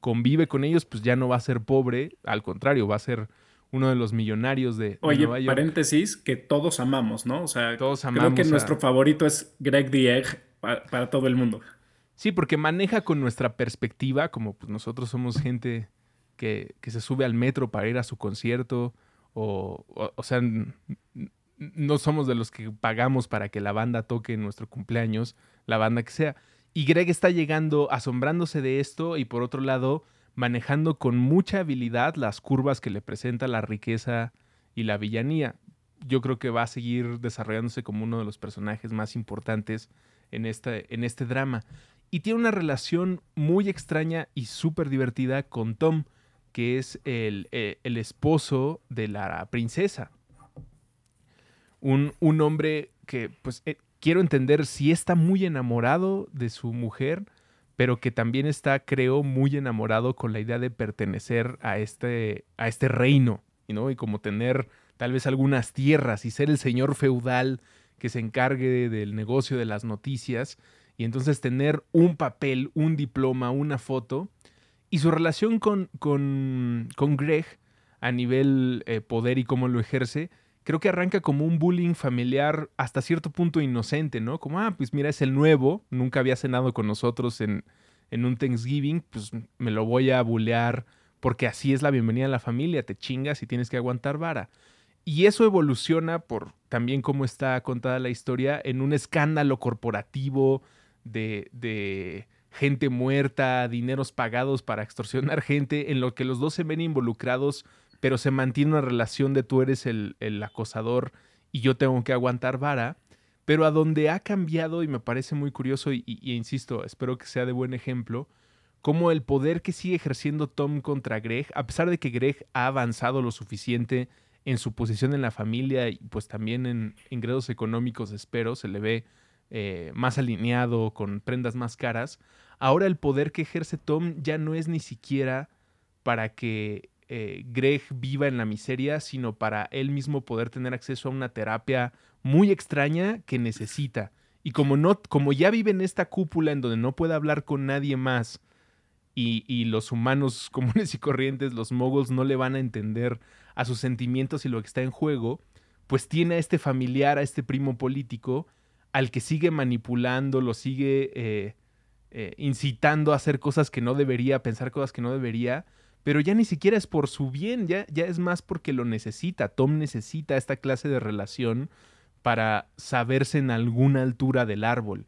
convive con ellos, pues ya no va a ser pobre, al contrario, va a ser uno de los millonarios de, Oye, Nueva York. paréntesis, que todos amamos, ¿no? O sea, todos amamos creo que nuestro favorito es Greg the Egg para, todo el mundo. Sí, porque maneja con nuestra perspectiva, como pues nosotros somos gente que, que se sube al metro para ir a su concierto, o, o, sea, no somos de los que pagamos para que la banda toque en nuestro cumpleaños, la banda que sea. Y Greg está llegando asombrándose de esto y por otro lado manejando con mucha habilidad las curvas que le presenta la riqueza y la villanía. Yo creo que va a seguir desarrollándose como uno de los personajes más importantes en este, en este drama. Y tiene una relación muy extraña y súper divertida con Tom, que es el, eh, esposo de la princesa. Un, un hombre que, pues, eh, quiero entender si está muy enamorado de su mujer, pero que también está, creo, muy enamorado con la idea de pertenecer a este, a este reino, ¿no? Y como tener tal vez algunas tierras y ser el señor feudal que se encargue del negocio de las noticias y entonces tener un papel, un diploma, una foto y su relación con, con, con Greg a nivel eh, poder y cómo lo ejerce, creo que arranca como un bullying familiar hasta cierto punto inocente, ¿no? Como, ah, pues mira, es el nuevo, nunca había cenado con nosotros en, en un Thanksgiving, pues me lo voy a bullear porque así es la bienvenida a la familia, te chingas y tienes que aguantar vara. Y eso evoluciona por también cómo está contada la historia en un escándalo corporativo de, de gente muerta, dineros pagados para extorsionar gente, en lo que los dos se ven involucrados, pero se mantiene una relación de tú eres el, acosador y yo tengo que aguantar vara. Pero a donde ha cambiado, y me parece muy curioso, y, insisto, espero que sea de buen ejemplo, como el poder que sigue ejerciendo Tom contra Greg, a pesar de que Greg ha avanzado lo suficiente en su posición en la familia y pues también en ingresos económicos, espero, se le ve eh, más alineado, con prendas más caras, ahora el poder que ejerce Tom ya no es ni siquiera para que eh, Greg viva en la miseria, sino para él mismo poder tener acceso a una terapia muy extraña que necesita. Y como, no, como ya vive en esta cúpula en donde no puede hablar con nadie más, y, los humanos comunes y corrientes, los moguls, no le van a entender a sus sentimientos y lo que está en juego, pues tiene a este familiar, a este primo político, al que sigue manipulando, lo sigue eh, eh, incitando a hacer cosas que no debería, pensar cosas que no debería, pero ya ni siquiera es por su bien, ya, ya es más porque lo necesita. Tom necesita esta clase de relación para saberse en alguna altura del árbol.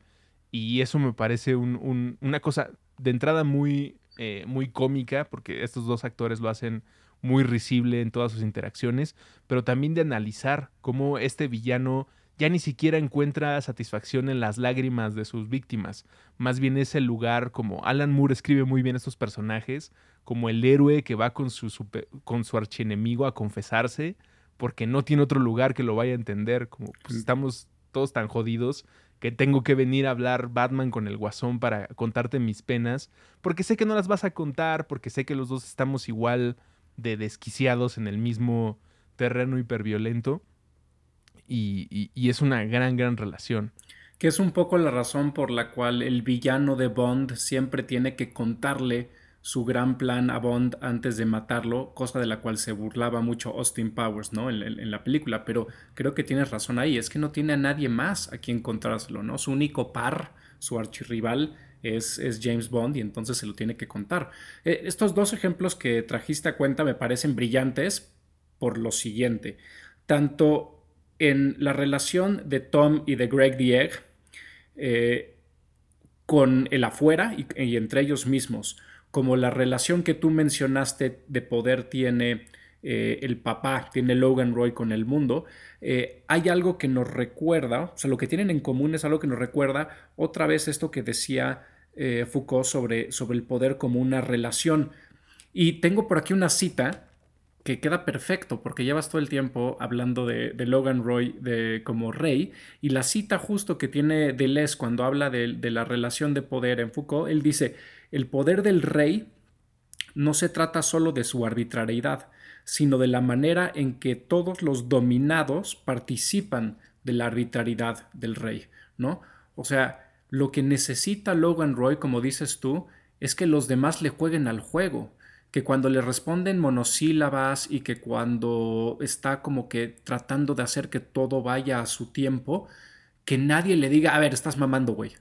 Y eso me parece una cosa de entrada muy, eh, muy cómica, porque estos dos actores lo hacen muy risible en todas sus interacciones, pero también de analizar cómo este villano ya ni siquiera encuentra satisfacción en las lágrimas de sus víctimas. Más bien es el lugar, como Alan Moore escribe muy bien estos personajes, como el héroe que va con su, con su archienemigo a confesarse, porque no tiene otro lugar que lo vaya a entender, como pues estamos todos tan jodidos que tengo que venir a hablar Batman con el guasón para contarte mis penas, porque sé que no las vas a contar, porque sé que los dos estamos igual de desquiciados en el mismo terreno hiperviolento y, es una gran, gran relación. Que es un poco la razón por la cual el villano de Bond siempre tiene que contarle su gran plan a Bond antes de matarlo, cosa de la cual se burlaba mucho Austin Powers, ¿no? En, la película, pero creo que tienes razón ahí, es que no tiene a nadie más a quien contárselo, ¿no? Su único par, su archirrival, es, es, James Bond y entonces se lo tiene que contar. Eh, estos dos ejemplos que trajiste a cuenta me parecen brillantes por lo siguiente. Tanto en la relación de Tom y de Greg the eh, con el afuera y, entre ellos mismos, como la relación que tú mencionaste de poder tiene eh, el papá, tiene Logan Roy con el mundo, eh, hay algo que nos recuerda, o sea, lo que tienen en común es algo que nos recuerda otra vez esto que decía Foucault sobre, sobre el poder como una relación. Y tengo por aquí una cita que queda perfecto porque llevas todo el tiempo hablando de, Logan Roy de, como rey y la cita justo que tiene Deleuze cuando habla de, la relación de poder en Foucault, él dice, el poder del rey no se trata solo de su arbitrariedad, sino de la manera en que todos los dominados participan de la arbitrariedad del rey, ¿no? O sea, lo que necesita Logan Roy, como dices tú, es que los demás le jueguen al juego que cuando le responden monosílabas y que cuando está como que tratando de hacer que todo vaya a su tiempo, que nadie le diga, a ver, estás mamando, güey.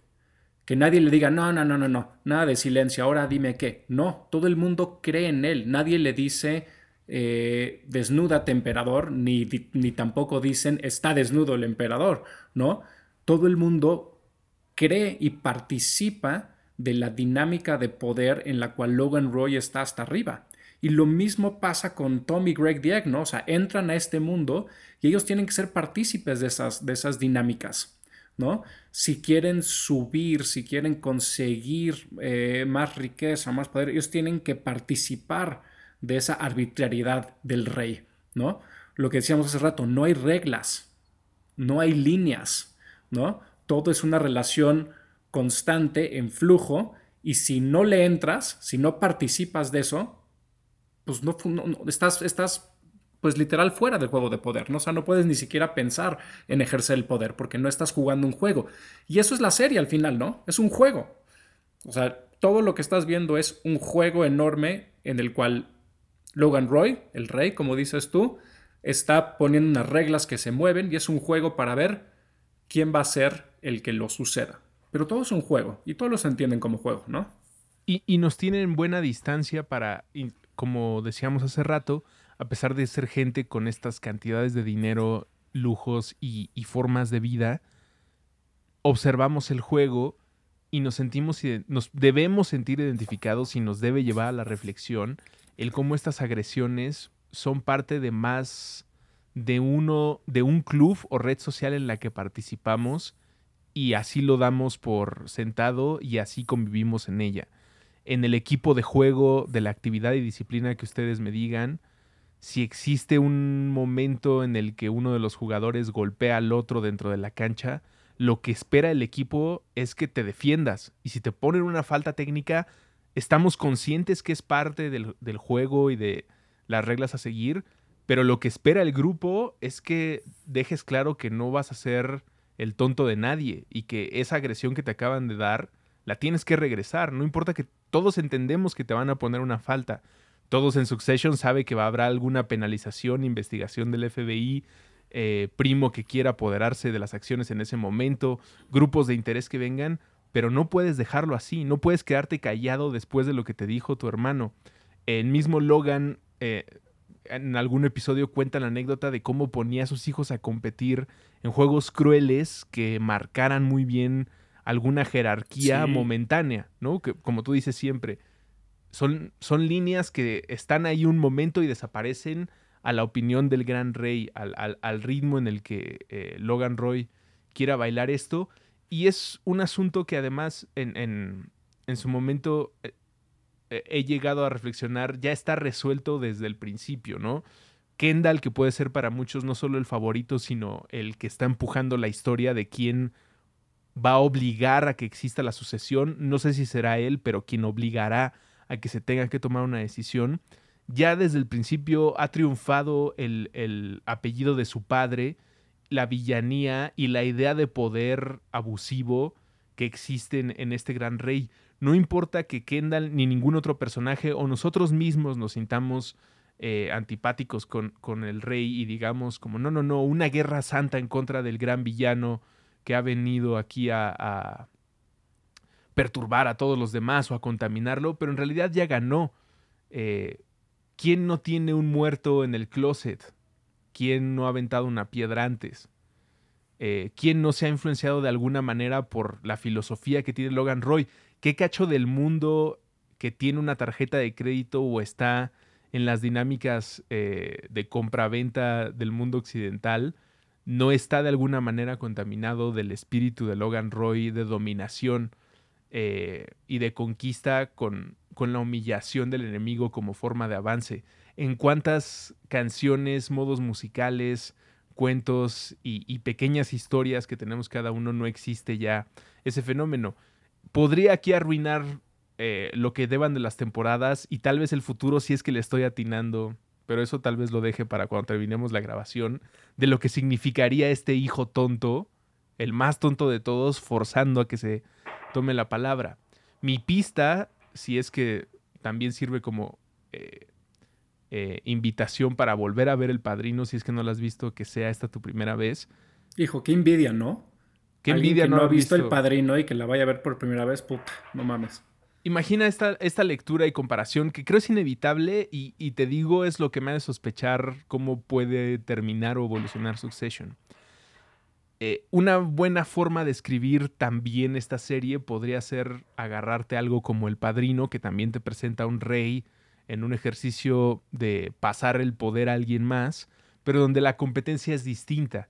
Que nadie le diga, no, no, no, no, no, nada de silencio, ahora dime qué. No, todo el mundo cree en él. Nadie le dice, eh, desnuda emperador, ni, ni tampoco dicen, está desnudo el emperador, ¿no? Todo el mundo cree y participa de la dinámica de poder en la cual Logan Roy está hasta arriba. Y lo mismo pasa con Tom y Greg Dieg, ¿no? O sea, entran a este mundo y ellos tienen que ser partícipes de esas, de esas dinámicas, ¿no? Si quieren subir, si quieren conseguir eh, más riqueza, más poder, ellos tienen que participar de esa arbitrariedad del rey, ¿no? Lo que decíamos hace rato, no hay reglas, no hay líneas, ¿no? Todo es una relación constante, en flujo, y si no le entras, si no participas de eso, pues no, estás, estás pues literal fuera del juego de poder, ¿no? O sea, no puedes ni siquiera pensar en ejercer el poder porque no estás jugando un juego. Y eso es la serie al final, ¿no? Es un juego. O sea, todo lo que estás viendo es un juego enorme en el cual Logan Roy, el rey, como dices tú, está poniendo unas reglas que se mueven y es un juego para ver quién va a ser el que lo suceda. Pero todo es un juego y todos los entienden como juego, ¿no? Y, nos tienen buena distancia para, como decíamos hace rato, a pesar de ser gente con estas cantidades de dinero, lujos y, formas de vida, observamos el juego y nos sentimos, nos debemos sentir identificados y nos debe llevar a la reflexión el cómo estas agresiones son parte de más de uno, de un club o red social en la que participamos y así lo damos por sentado y así convivimos en ella. En el equipo de juego, de la actividad y disciplina que ustedes me digan, si existe un momento en el que uno de los jugadores golpea al otro dentro de la cancha, lo que espera el equipo es que te defiendas. Y si te ponen una falta técnica, estamos conscientes que es parte del, del juego y de las reglas a seguir, pero lo que espera el grupo es que dejes claro que no vas a ser el tonto de nadie y que esa agresión que te acaban de dar la tienes que regresar. No importa que todos entendemos que te van a poner una falta. Todos en Succession sabe que va a haber alguna penalización, investigación del FBI, eh, primo que quiera apoderarse de las acciones en ese momento, grupos de interés que vengan, pero no puedes dejarlo así, no puedes quedarte callado después de lo que te dijo tu hermano. El mismo Logan eh, en algún episodio cuenta la anécdota de cómo ponía a sus hijos a competir en juegos crueles que marcaran muy bien alguna jerarquía momentánea, ¿no? Que como tú dices siempre, son, son líneas que están ahí un momento y desaparecen a la opinión del gran rey, al, ritmo en el que eh, Logan Roy quiera bailar esto. Y es un asunto que además en, en, en su momento eh, he llegado a reflexionar, ya está resuelto desde el principio, ¿no? Kendall, que puede ser para muchos no solo el favorito, sino el que está empujando la historia de quién va a obligar a que exista la sucesión. No sé si será él, pero quien obligará a que se tenga que tomar una decisión. Ya desde el principio ha triunfado el, el apellido de su padre, la villanía y la idea de poder abusivo que existen en este gran rey. No importa que Kendall ni ningún otro personaje o nosotros mismos nos sintamos eh, antipáticos con, con, el rey y digamos como, no, no, no, una guerra santa en contra del gran villano que ha venido aquí a, perturbar a todos los demás o a contaminarlo, pero en realidad ya ganó. Eh, ¿Quién no tiene un muerto en el closet? ¿Quién no ha aventado una piedra antes? Eh, ¿Quién no se ha influenciado de alguna manera por la filosofía que tiene Logan Roy? ¿Qué cacho del mundo que tiene una tarjeta de crédito o está en las dinámicas eh, de compra-venta del mundo occidental no está de alguna manera contaminado del espíritu de Logan Roy de dominación eh, y de conquista con, con la humillación del enemigo como forma de avance? ¿En cuántas canciones, modos musicales, cuentos y, pequeñas historias que tenemos cada uno no existe ya ese fenómeno. Podría aquí arruinar eh, lo que deban de las temporadas y tal vez el futuro si es que le estoy atinando, pero eso tal vez lo deje para cuando terminemos la grabación, de lo que significaría este hijo tonto, el más tonto de todos, forzando a que se tome la palabra. Mi pista, si es que también sirve como eh, eh, invitación para volver a ver El Padrino, si es que no lo has visto, que sea esta tu primera vez. Hijo, qué envidia, ¿no? Qué envidia no, ha visto, El Padrino y que la vaya a ver por primera vez, puta, no mames. Imagina esta, esta lectura y comparación que creo es inevitable y, y te digo es lo que me hace sospechar cómo puede terminar o evolucionar Succession. Eh, una buena forma de escribir también esta serie podría ser agarrarte algo como El Padrino, que también te presenta un rey en un ejercicio de pasar el poder a alguien más, pero donde la competencia es distinta.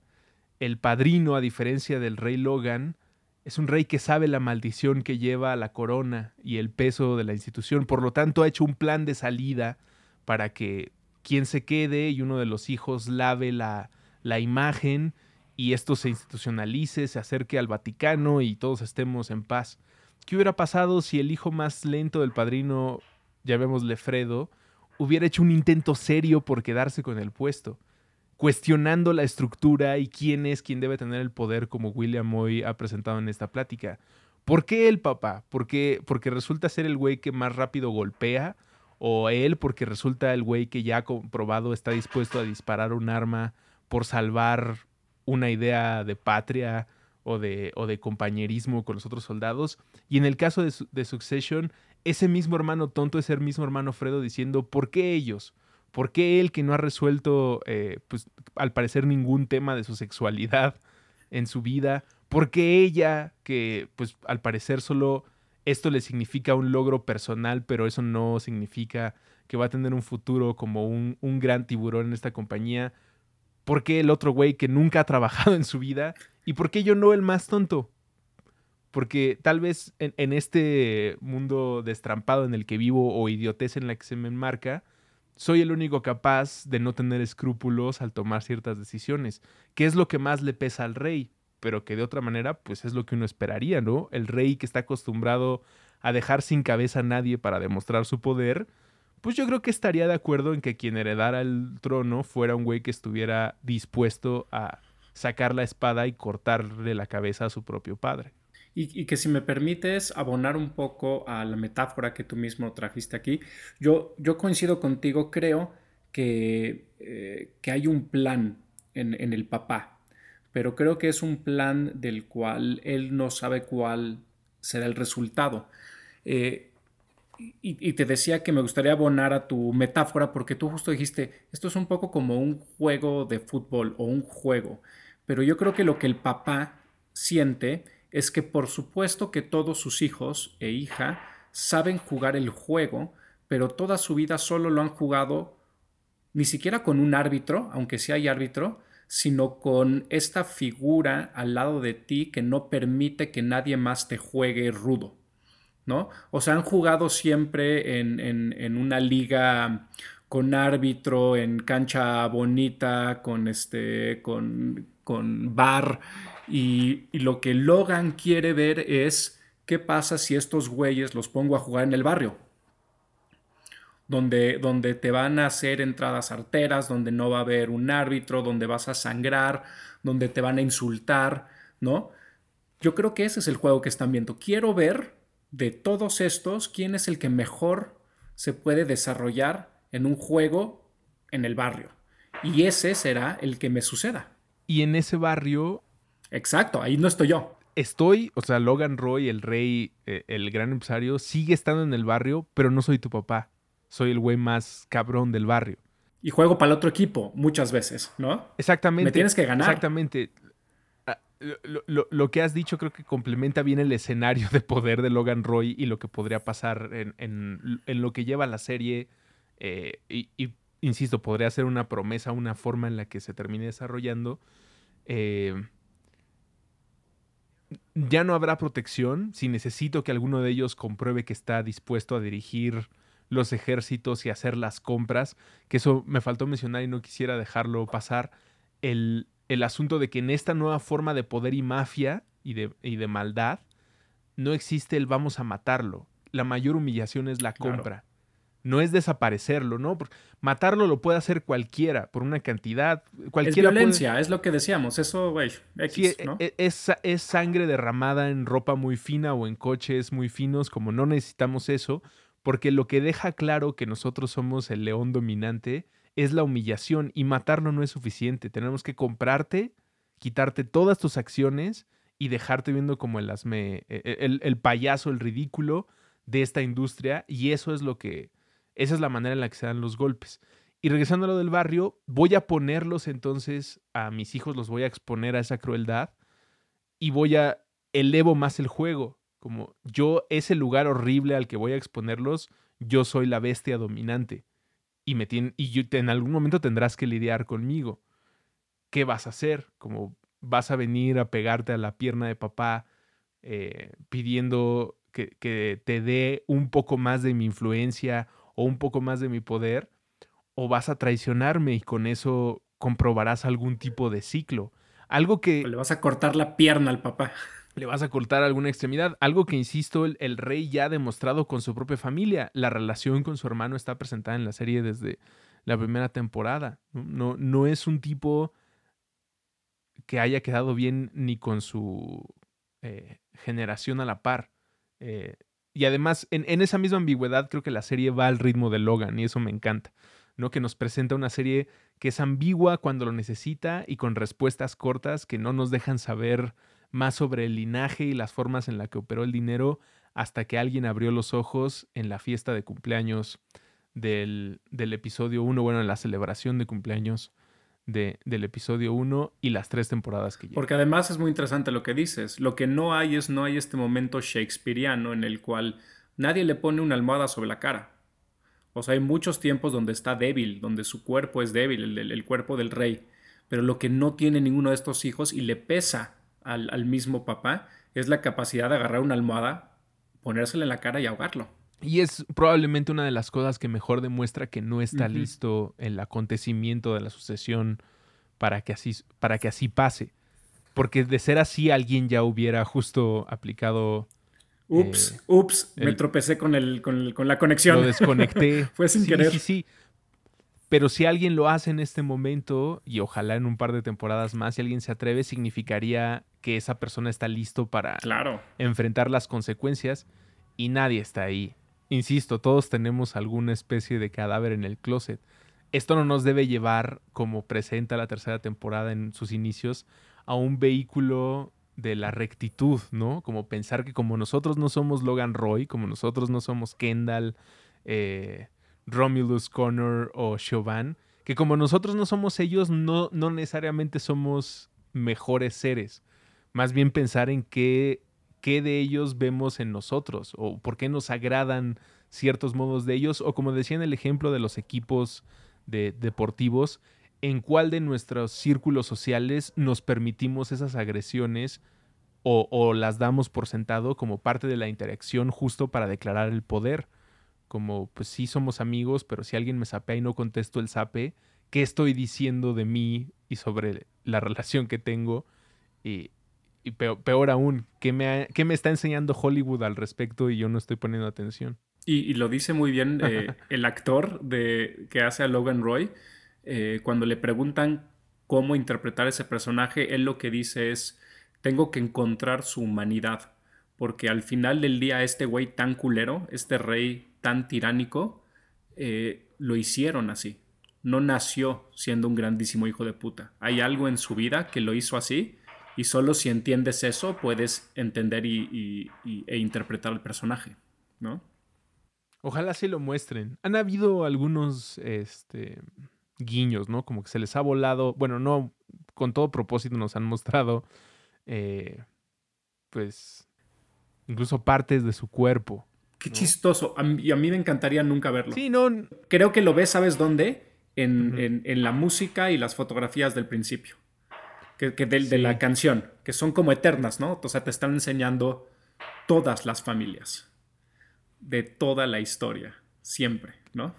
El padrino, a diferencia del rey Logan, es un rey que sabe la maldición que lleva la corona y el peso de la institución, por lo tanto ha hecho un plan de salida para que quien se quede y uno de los hijos lave la, la imagen y esto se institucionalice, se acerque al Vaticano y todos estemos en paz. ¿Qué hubiera pasado si el hijo más lento del padrino llamémosle Fredo, hubiera hecho un intento serio por quedarse con el puesto, cuestionando la estructura y quién es quien debe tener el poder como William hoy ha presentado en esta plática. ¿Por qué el papá? ¿Por qué? Porque resulta ser el güey que más rápido golpea o él porque resulta el güey que ya comprobado está dispuesto a disparar un arma por salvar una idea de patria o de, o de compañerismo con los otros soldados. Y en el caso de, de Succession, ese mismo hermano tonto es el mismo hermano Fredo diciendo, ¿por qué ellos? ¿Por qué él que no ha resuelto, eh, pues al parecer, ningún tema de su sexualidad en su vida? ¿Por qué ella que, pues al parecer solo esto le significa un logro personal, pero eso no significa que va a tener un futuro como un, un gran tiburón en esta compañía? ¿Por qué el otro güey que nunca ha trabajado en su vida? ¿Y por qué yo no el más tonto? Porque tal vez en, este mundo destrampado en el que vivo o idiotez en la que se me enmarca, soy el único capaz de no tener escrúpulos al tomar ciertas decisiones, que es lo que más le pesa al rey, pero que de otra manera, pues es lo que uno esperaría, ¿no? El rey que está acostumbrado a dejar sin cabeza a nadie para demostrar su poder, pues yo creo que estaría de acuerdo en que quien heredara el trono fuera un güey que estuviera dispuesto a sacar la espada y cortarle la cabeza a su propio padre. Y, que si me permites abonar un poco a la metáfora que tú mismo trajiste aquí, yo, yo coincido contigo, creo que, eh, que hay un plan en, el papá, pero creo que es un plan del cual él no sabe cuál será el resultado. Eh, y, te decía que me gustaría abonar a tu metáfora porque tú justo dijiste, esto es un poco como un juego de fútbol o un juego, pero yo creo que lo que el papá siente es que por supuesto que todos sus hijos e hija saben jugar el juego, pero toda su vida solo lo han jugado ni siquiera con un árbitro, aunque sí hay árbitro, sino con esta figura al lado de ti que no permite que nadie más te juegue rudo. ¿No? O sea, han jugado siempre en, en una liga con árbitro, en cancha bonita, con este, con, con bar, y, lo que Logan quiere ver es qué pasa si estos güeyes los pongo a jugar en el barrio. Donde, donde te van a hacer entradas arteras, donde no va a haber un árbitro, donde vas a sangrar, donde te van a insultar, ¿no? Yo creo que ese es el juego que están viendo. Quiero ver de todos estos quién es el que mejor se puede desarrollar en un juego en el barrio. Y ese será el que me suceda. Y en ese barrio Exacto, ahí no estoy yo. estoy, o sea, Logan Roy, el rey, eh, el gran empresario, sigue estando en el barrio, pero no soy tu papá. Soy el güey más cabrón del barrio. Y juego para el otro equipo muchas veces, ¿no? Exactamente. Me tienes que ganar. Exactamente. Ah, Lo, que has dicho creo que complementa bien el escenario de poder de Logan Roy y lo que podría pasar en, lo que lleva la serie. Eh, y, y, insisto, podría ser una promesa, una forma en la que se termine desarrollando. Eh, ya no habrá protección si necesito que alguno de ellos compruebe que está dispuesto a dirigir los ejércitos y hacer las compras, que eso me faltó mencionar y no quisiera dejarlo pasar, el, asunto de que en esta nueva forma de poder y mafia y de, de, maldad, no existe el vamos a matarlo. La mayor humillación es la compra no es desaparecerlo, ¿no? Porque matarlo lo puede hacer cualquiera por una cantidad. Cualquiera es violencia, es lo que decíamos. Eso, güey, X, ¿no? E, e, es, es, sangre derramada en ropa muy fina o en coches muy finos, como no necesitamos eso, porque lo que deja claro que nosotros somos el león dominante es la humillación y matarlo no es suficiente. Tenemos que comprarte, quitarte todas tus acciones y dejarte viendo como el, e, el, el payaso, el ridículo de esta industria y eso es lo que esa es la manera en la que se dan los golpes. Y regresando a lo del barrio, voy a ponerlos entonces a mis hijos, los voy a exponer a esa crueldad y voy a elevo más el juego. Como yo, ese lugar horrible al que voy a exponerlos, yo soy la bestia dominante. Y, me y en algún momento tendrás que lidiar conmigo. ¿Qué vas a hacer? Como vas a venir a pegarte a la pierna de papá eh, pidiendo que te dé un poco más de mi influencia o un poco más de mi poder, o vas a traicionarme y con eso comprobarás algún tipo de ciclo. Algo que... le vas a cortar la pierna al papá. Le vas a cortar alguna extremidad. Algo que, insisto, el, rey ya ha demostrado con su propia familia. La relación con su hermano está presentada en la serie desde la primera temporada. No, no es un tipo que haya quedado bien ni con su eh, generación a la par. Eh, y además, en, esa misma ambigüedad, creo que la serie va al ritmo de Logan y eso me encanta. ¿no? Que nos presenta una serie que es ambigua cuando lo necesita y con respuestas cortas que no nos dejan saber más sobre el linaje y las formas en las que operó el dinero hasta que alguien abrió los ojos en la fiesta de cumpleaños del, del episodio 1, bueno, en la celebración de cumpleaños de, del episodio 1 y las tres temporadas que llevan. Porque además es muy interesante lo que dices. Lo que no hay es, no hay este momento shakespeariano en el cual nadie le pone una almohada sobre la cara. O sea, hay muchos tiempos donde está débil, donde su cuerpo es débil, el, cuerpo del rey. Pero lo que no tiene ninguno de estos hijos y le pesa al, al mismo papá es la capacidad de agarrar una almohada, ponérsela en la cara y ahogarlo. Y es probablemente una de las cosas que mejor demuestra que no está listo el acontecimiento de la sucesión para que así, para que así pase. Porque de ser así, alguien ya hubiera justo aplicado. Ups, eh, ups, me tropecé con, el, con, la conexión. Lo desconecté. Fue sin querer. Sí, sí. Pero si alguien lo hace en este momento, y ojalá en un par de temporadas más, si alguien se atreve, significaría que esa persona está listo para enfrentar las consecuencias y nadie está ahí. Insisto, todos tenemos alguna especie de cadáver en el closet. Esto no nos debe llevar, como presenta la tercera temporada en sus inicios, a un vehículo de la rectitud, ¿no? Como pensar que como nosotros no somos Logan Roy, como nosotros no somos Kendall, eh, Romulus Connor o Chauvin, que como nosotros no somos ellos, no, no necesariamente somos mejores seres. Más bien pensar en qué qué de ellos vemos en nosotros o por qué nos agradan ciertos modos de ellos o como decía en el ejemplo de los equipos de, deportivos, en cuál de nuestros círculos sociales nos permitimos esas agresiones o, las damos por sentado como parte de la interacción justo para declarar el poder. Como, pues sí somos amigos, pero si alguien me sapea y no contesto el sape, ¿qué estoy diciendo de mí y sobre la relación que tengo? Y peor, aún, ¿qué me, me está enseñando Hollywood al respecto y yo no estoy poniendo atención? Y, lo dice muy bien eh, el actor de, que hace a Logan Roy. Eh, cuando le preguntan cómo interpretar ese personaje, él lo que dice es, tengo que encontrar su humanidad. Porque al final del día este güey tan culero, este rey tan tiránico, eh, lo hicieron así. No nació siendo un grandísimo hijo de puta. Hay algo en su vida que lo hizo así Y solo si entiendes eso puedes entender y, e interpretar el personaje, ¿no? Ojalá sí lo muestren. Han habido algunos este, guiños, ¿no? Como que se les ha volado, bueno, no con todo propósito nos han mostrado, eh, pues, incluso partes de su cuerpo. Qué chistoso. y a mí me encantaría nunca verlo. Sí, no. Creo que lo ves, ¿sabes dónde? En, la música y las fotografías del principio. Que, de, la canción, que son como eternas, ¿no? O sea, te están enseñando todas las familias. De toda la historia. Siempre, ¿no?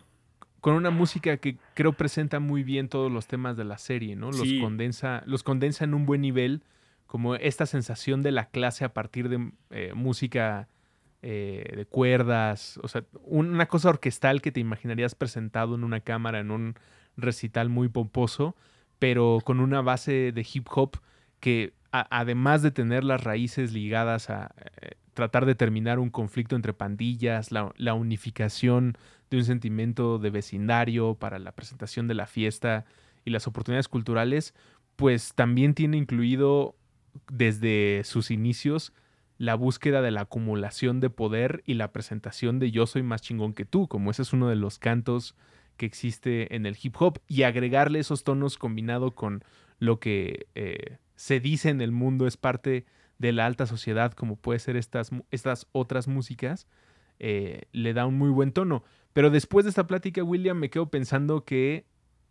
Con una música que creo presenta muy bien todos los temas de la serie, ¿no? Los, condensa, los condensa en un buen nivel. Como esta sensación de la clase a partir de eh, música eh, de cuerdas, o sea, una cosa orquestal que te imaginarías presentado en una cámara, en un recital muy pomposo, pero con una base de hip hop que además de tener las raíces ligadas a eh, tratar de terminar un conflicto entre pandillas, la, la, unificación de un sentimiento de vecindario para la presentación de la fiesta y las oportunidades culturales, pues también tiene incluido desde sus inicios la búsqueda de la acumulación de poder y la presentación de yo soy más chingón que tú, como ese es uno de los cantos que existe en el hip hop, y agregarle esos tonos combinado con lo que eh, se dice en el mundo es parte de la alta sociedad, como puede ser estas, estas otras músicas, eh, le da un muy buen tono. Pero después de esta plática, William, me quedo pensando que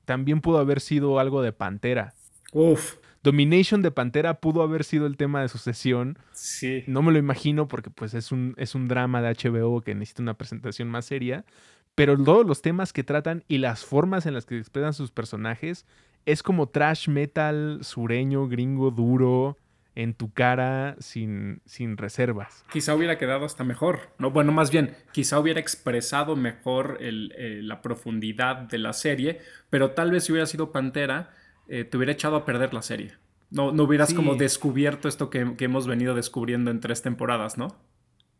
también pudo haber sido algo de Pantera. Uf. Domination de Pantera pudo haber sido el tema de su sesión. Sí. No me lo imagino porque pues es un, es un drama de HBO que necesita una presentación más seria. Pero todos los temas que tratan y las formas en las que expresan sus personajes es como trash metal sureño, gringo, duro, en tu cara, sin, sin reservas. Quizá hubiera quedado hasta mejor. No, bueno, más bien, quizá hubiera expresado mejor eh, la profundidad de la serie, pero tal vez si hubiera sido Pantera eh, te hubiera echado a perder la serie. No, no hubieras como descubierto esto que, hemos venido descubriendo en tres temporadas, ¿no?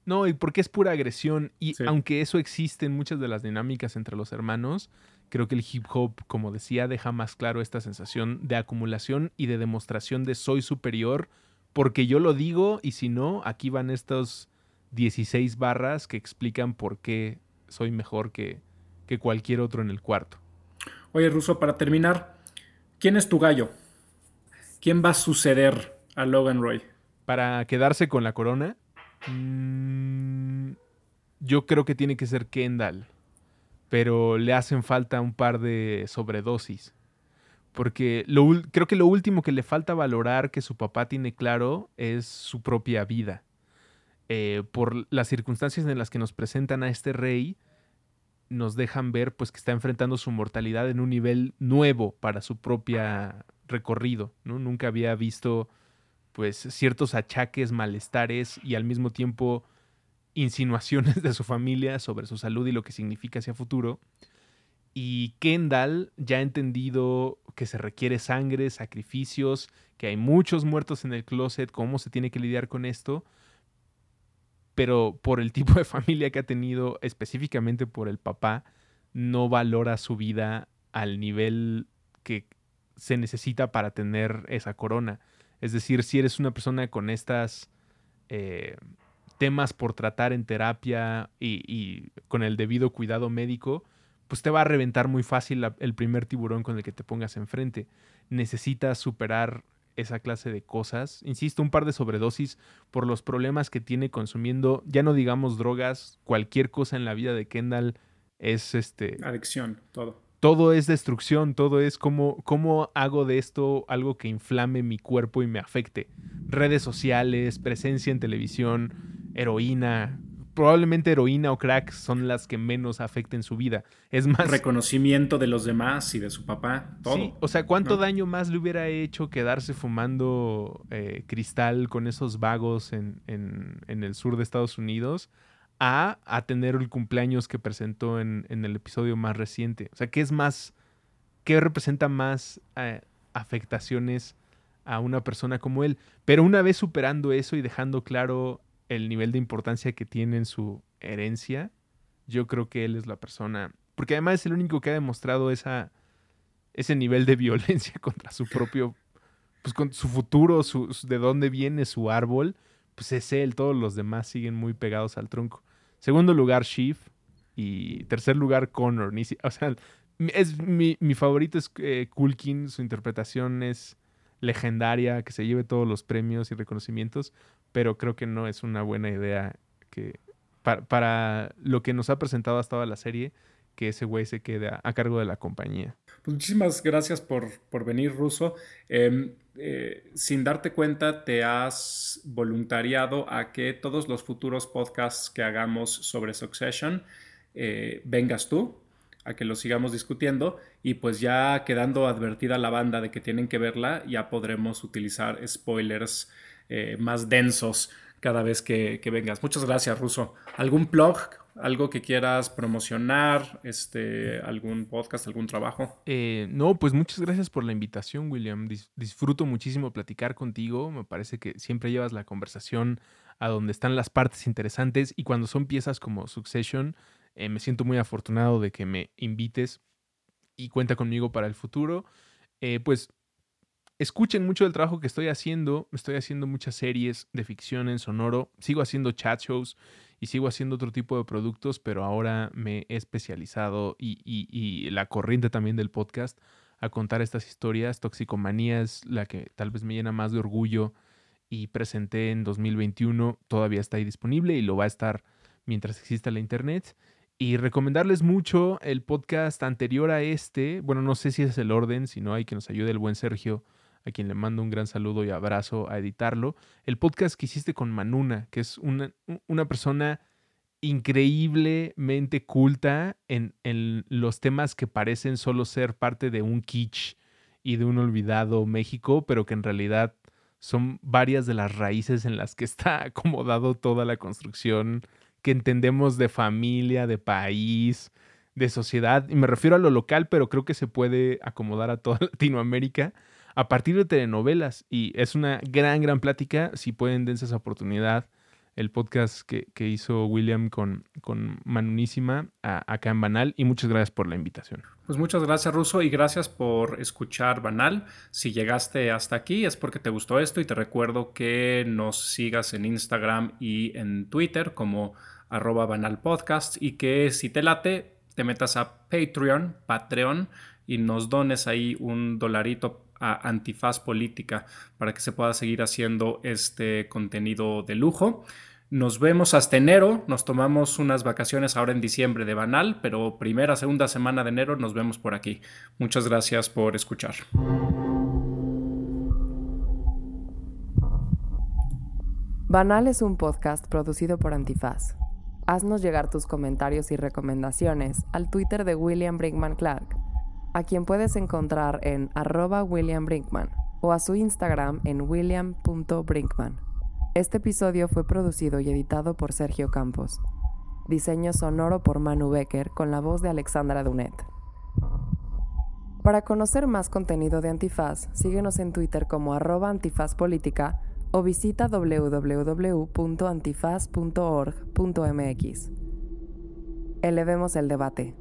No, y porque es pura agresión. Y aunque eso existe en muchas de las dinámicas entre los hermanos, creo que el hip hop, como decía, deja más claro esta sensación de acumulación y de demostración de soy superior porque yo lo digo y si no, aquí van estos 16 barras que explican por qué soy mejor que, que cualquier otro en el cuarto. Oye, Russo, para terminar, ¿Quién es tu gallo? ¿Quién va a suceder a Logan Roy? Para quedarse con la corona, mm, yo creo que tiene que ser Kendall, pero le hacen falta un par de sobredosis. Porque creo que lo último que le falta valorar que su papá tiene claro es su propia vida. Eh, por las circunstancias en las que nos presentan a este rey, nos dejan ver pues que está enfrentando su mortalidad en un nivel nuevo para su propia recorrido, ¿no? Nunca había visto pues ciertos achaques, malestares y al mismo tiempo insinuaciones de su familia sobre su salud y lo que significa hacia futuro. Y Kendall ya ha entendido que se requiere sangre, sacrificios, que hay muchos muertos en el closet, cómo se tiene que lidiar con esto, pero por el tipo de familia que ha tenido, específicamente por el papá, no valora su vida al nivel que se necesita para tener esa corona. Es decir, si eres una persona con estas eh, temas por tratar en terapia y, con el debido cuidado médico, pues te va a reventar muy fácil el primer tiburón con el que te pongas enfrente. Necesitas superar esa clase de cosas. Insisto, un par de sobredosis por los problemas que tiene consumiendo, ya no digamos drogas, cualquier cosa en la vida de Kendall es este... Adicción, todo. Todo es destrucción, todo es como, ¿cómo hago de esto algo que inflame mi cuerpo y me afecte? Redes sociales, presencia en televisión, heroína, probablemente heroína o crack son las que menos afecten su vida. Es más. Reconocimiento de los demás y de su papá, todo. Sí, o sea, ¿cuánto daño más le hubiera hecho quedarse fumando eh, cristal con esos vagos en, el sur de Estados Unidos a, tener el cumpleaños que presentó en, el episodio más reciente? O sea, ¿qué es más. ¿Qué representa más eh, afectaciones a una persona como él? Pero una vez superando eso y dejando claro el nivel de importancia que tiene en su herencia, yo creo que él es la persona. Porque además es el único que ha demostrado esa, ese nivel de violencia contra su propio pues con su futuro, su, de dónde viene su árbol, pues es él, todos los demás siguen muy pegados al tronco. Segundo lugar, Sheaf. Y tercer lugar, Connor. o sea, es, mi, mi favorito es eh, Kulkin, su interpretación es legendaria, que se lleve todos los premios y reconocimientos, pero creo que no es una buena idea que para, lo que nos ha presentado hasta ahora la serie, que ese güey se quede a, cargo de la compañía. Pues muchísimas gracias por, por venir, Ruso. Em, eh, sin darte cuenta, te has voluntariado a que todos los futuros podcasts que hagamos sobre Succession eh, vengas tú, a que lo sigamos discutiendo y pues ya quedando advertida la banda de que tienen que verla, ya podremos utilizar spoilers eh, más densos cada vez que, vengas. Muchas gracias, Ruso. ¿Algún blog, algo que quieras promocionar, este, algún podcast, algún trabajo? Eh, no, pues muchas gracias por la invitación, William. disfruto muchísimo platicar contigo. Me parece que siempre llevas la conversación a donde están las partes interesantes y cuando son piezas como Succession, eh, me siento muy afortunado de que me invites y cuenta conmigo para el futuro. Eh, pues escuchen mucho del trabajo que estoy haciendo. Estoy haciendo muchas series de ficción en sonoro. Sigo haciendo chat shows y sigo haciendo otro tipo de productos, pero ahora me he especializado y, y la corriente también del podcast a contar estas historias. Toxicomanía es la que tal vez me llena más de orgullo y presenté en 2021. Todavía está ahí disponible y lo va a estar mientras exista la internet. Y recomendarles mucho el podcast anterior a este. Bueno, no sé si es el orden, si no hay que nos ayude el buen Sergio, a quien le mando un gran saludo y abrazo a editarlo. El podcast que hiciste con Manuna, que es una, una persona increíblemente culta en, en, los temas que parecen solo ser parte de un kitsch y de un olvidado México, pero que en realidad son varias de las raíces en las que está acomodado toda la construcción que entendemos de familia, de país, de sociedad. Y me refiero a lo local, pero creo que se puede acomodar a toda Latinoamérica a partir de telenovelas. Y es una gran, gran plática. Si pueden, dense esa oportunidad. El podcast que, hizo William con, con Manunísima acá en Banal. Y muchas gracias por la invitación. Pues muchas gracias, Ruso, y gracias por escuchar Banal. Si llegaste hasta aquí es porque te gustó esto. Y te recuerdo que nos sigas en Instagram y en Twitter como arroba banal podcast y que si te late te metas a Patreon, Patreon y nos dones ahí un dolarito a Antifaz Política para que se pueda seguir haciendo este contenido de lujo. Nos vemos hasta enero, nos tomamos unas vacaciones ahora en diciembre de Banal, pero primera, segunda semana de enero nos vemos por aquí. Muchas gracias por escuchar. Banal es un podcast producido por Antifaz. Haznos llegar tus comentarios y recomendaciones al Twitter de William Brinkman Clark, a quien puedes encontrar en arroba William Brinkman o a su Instagram en william.brinkman. Este episodio fue producido y editado por Sergio Campos. Diseño sonoro por Manu Becker con la voz de Alexandra Dunet. Para conocer más contenido de Antifaz, síguenos en Twitter como arroba antifazpolítica o visita www.antifaz.org.mx. Elevemos el debate.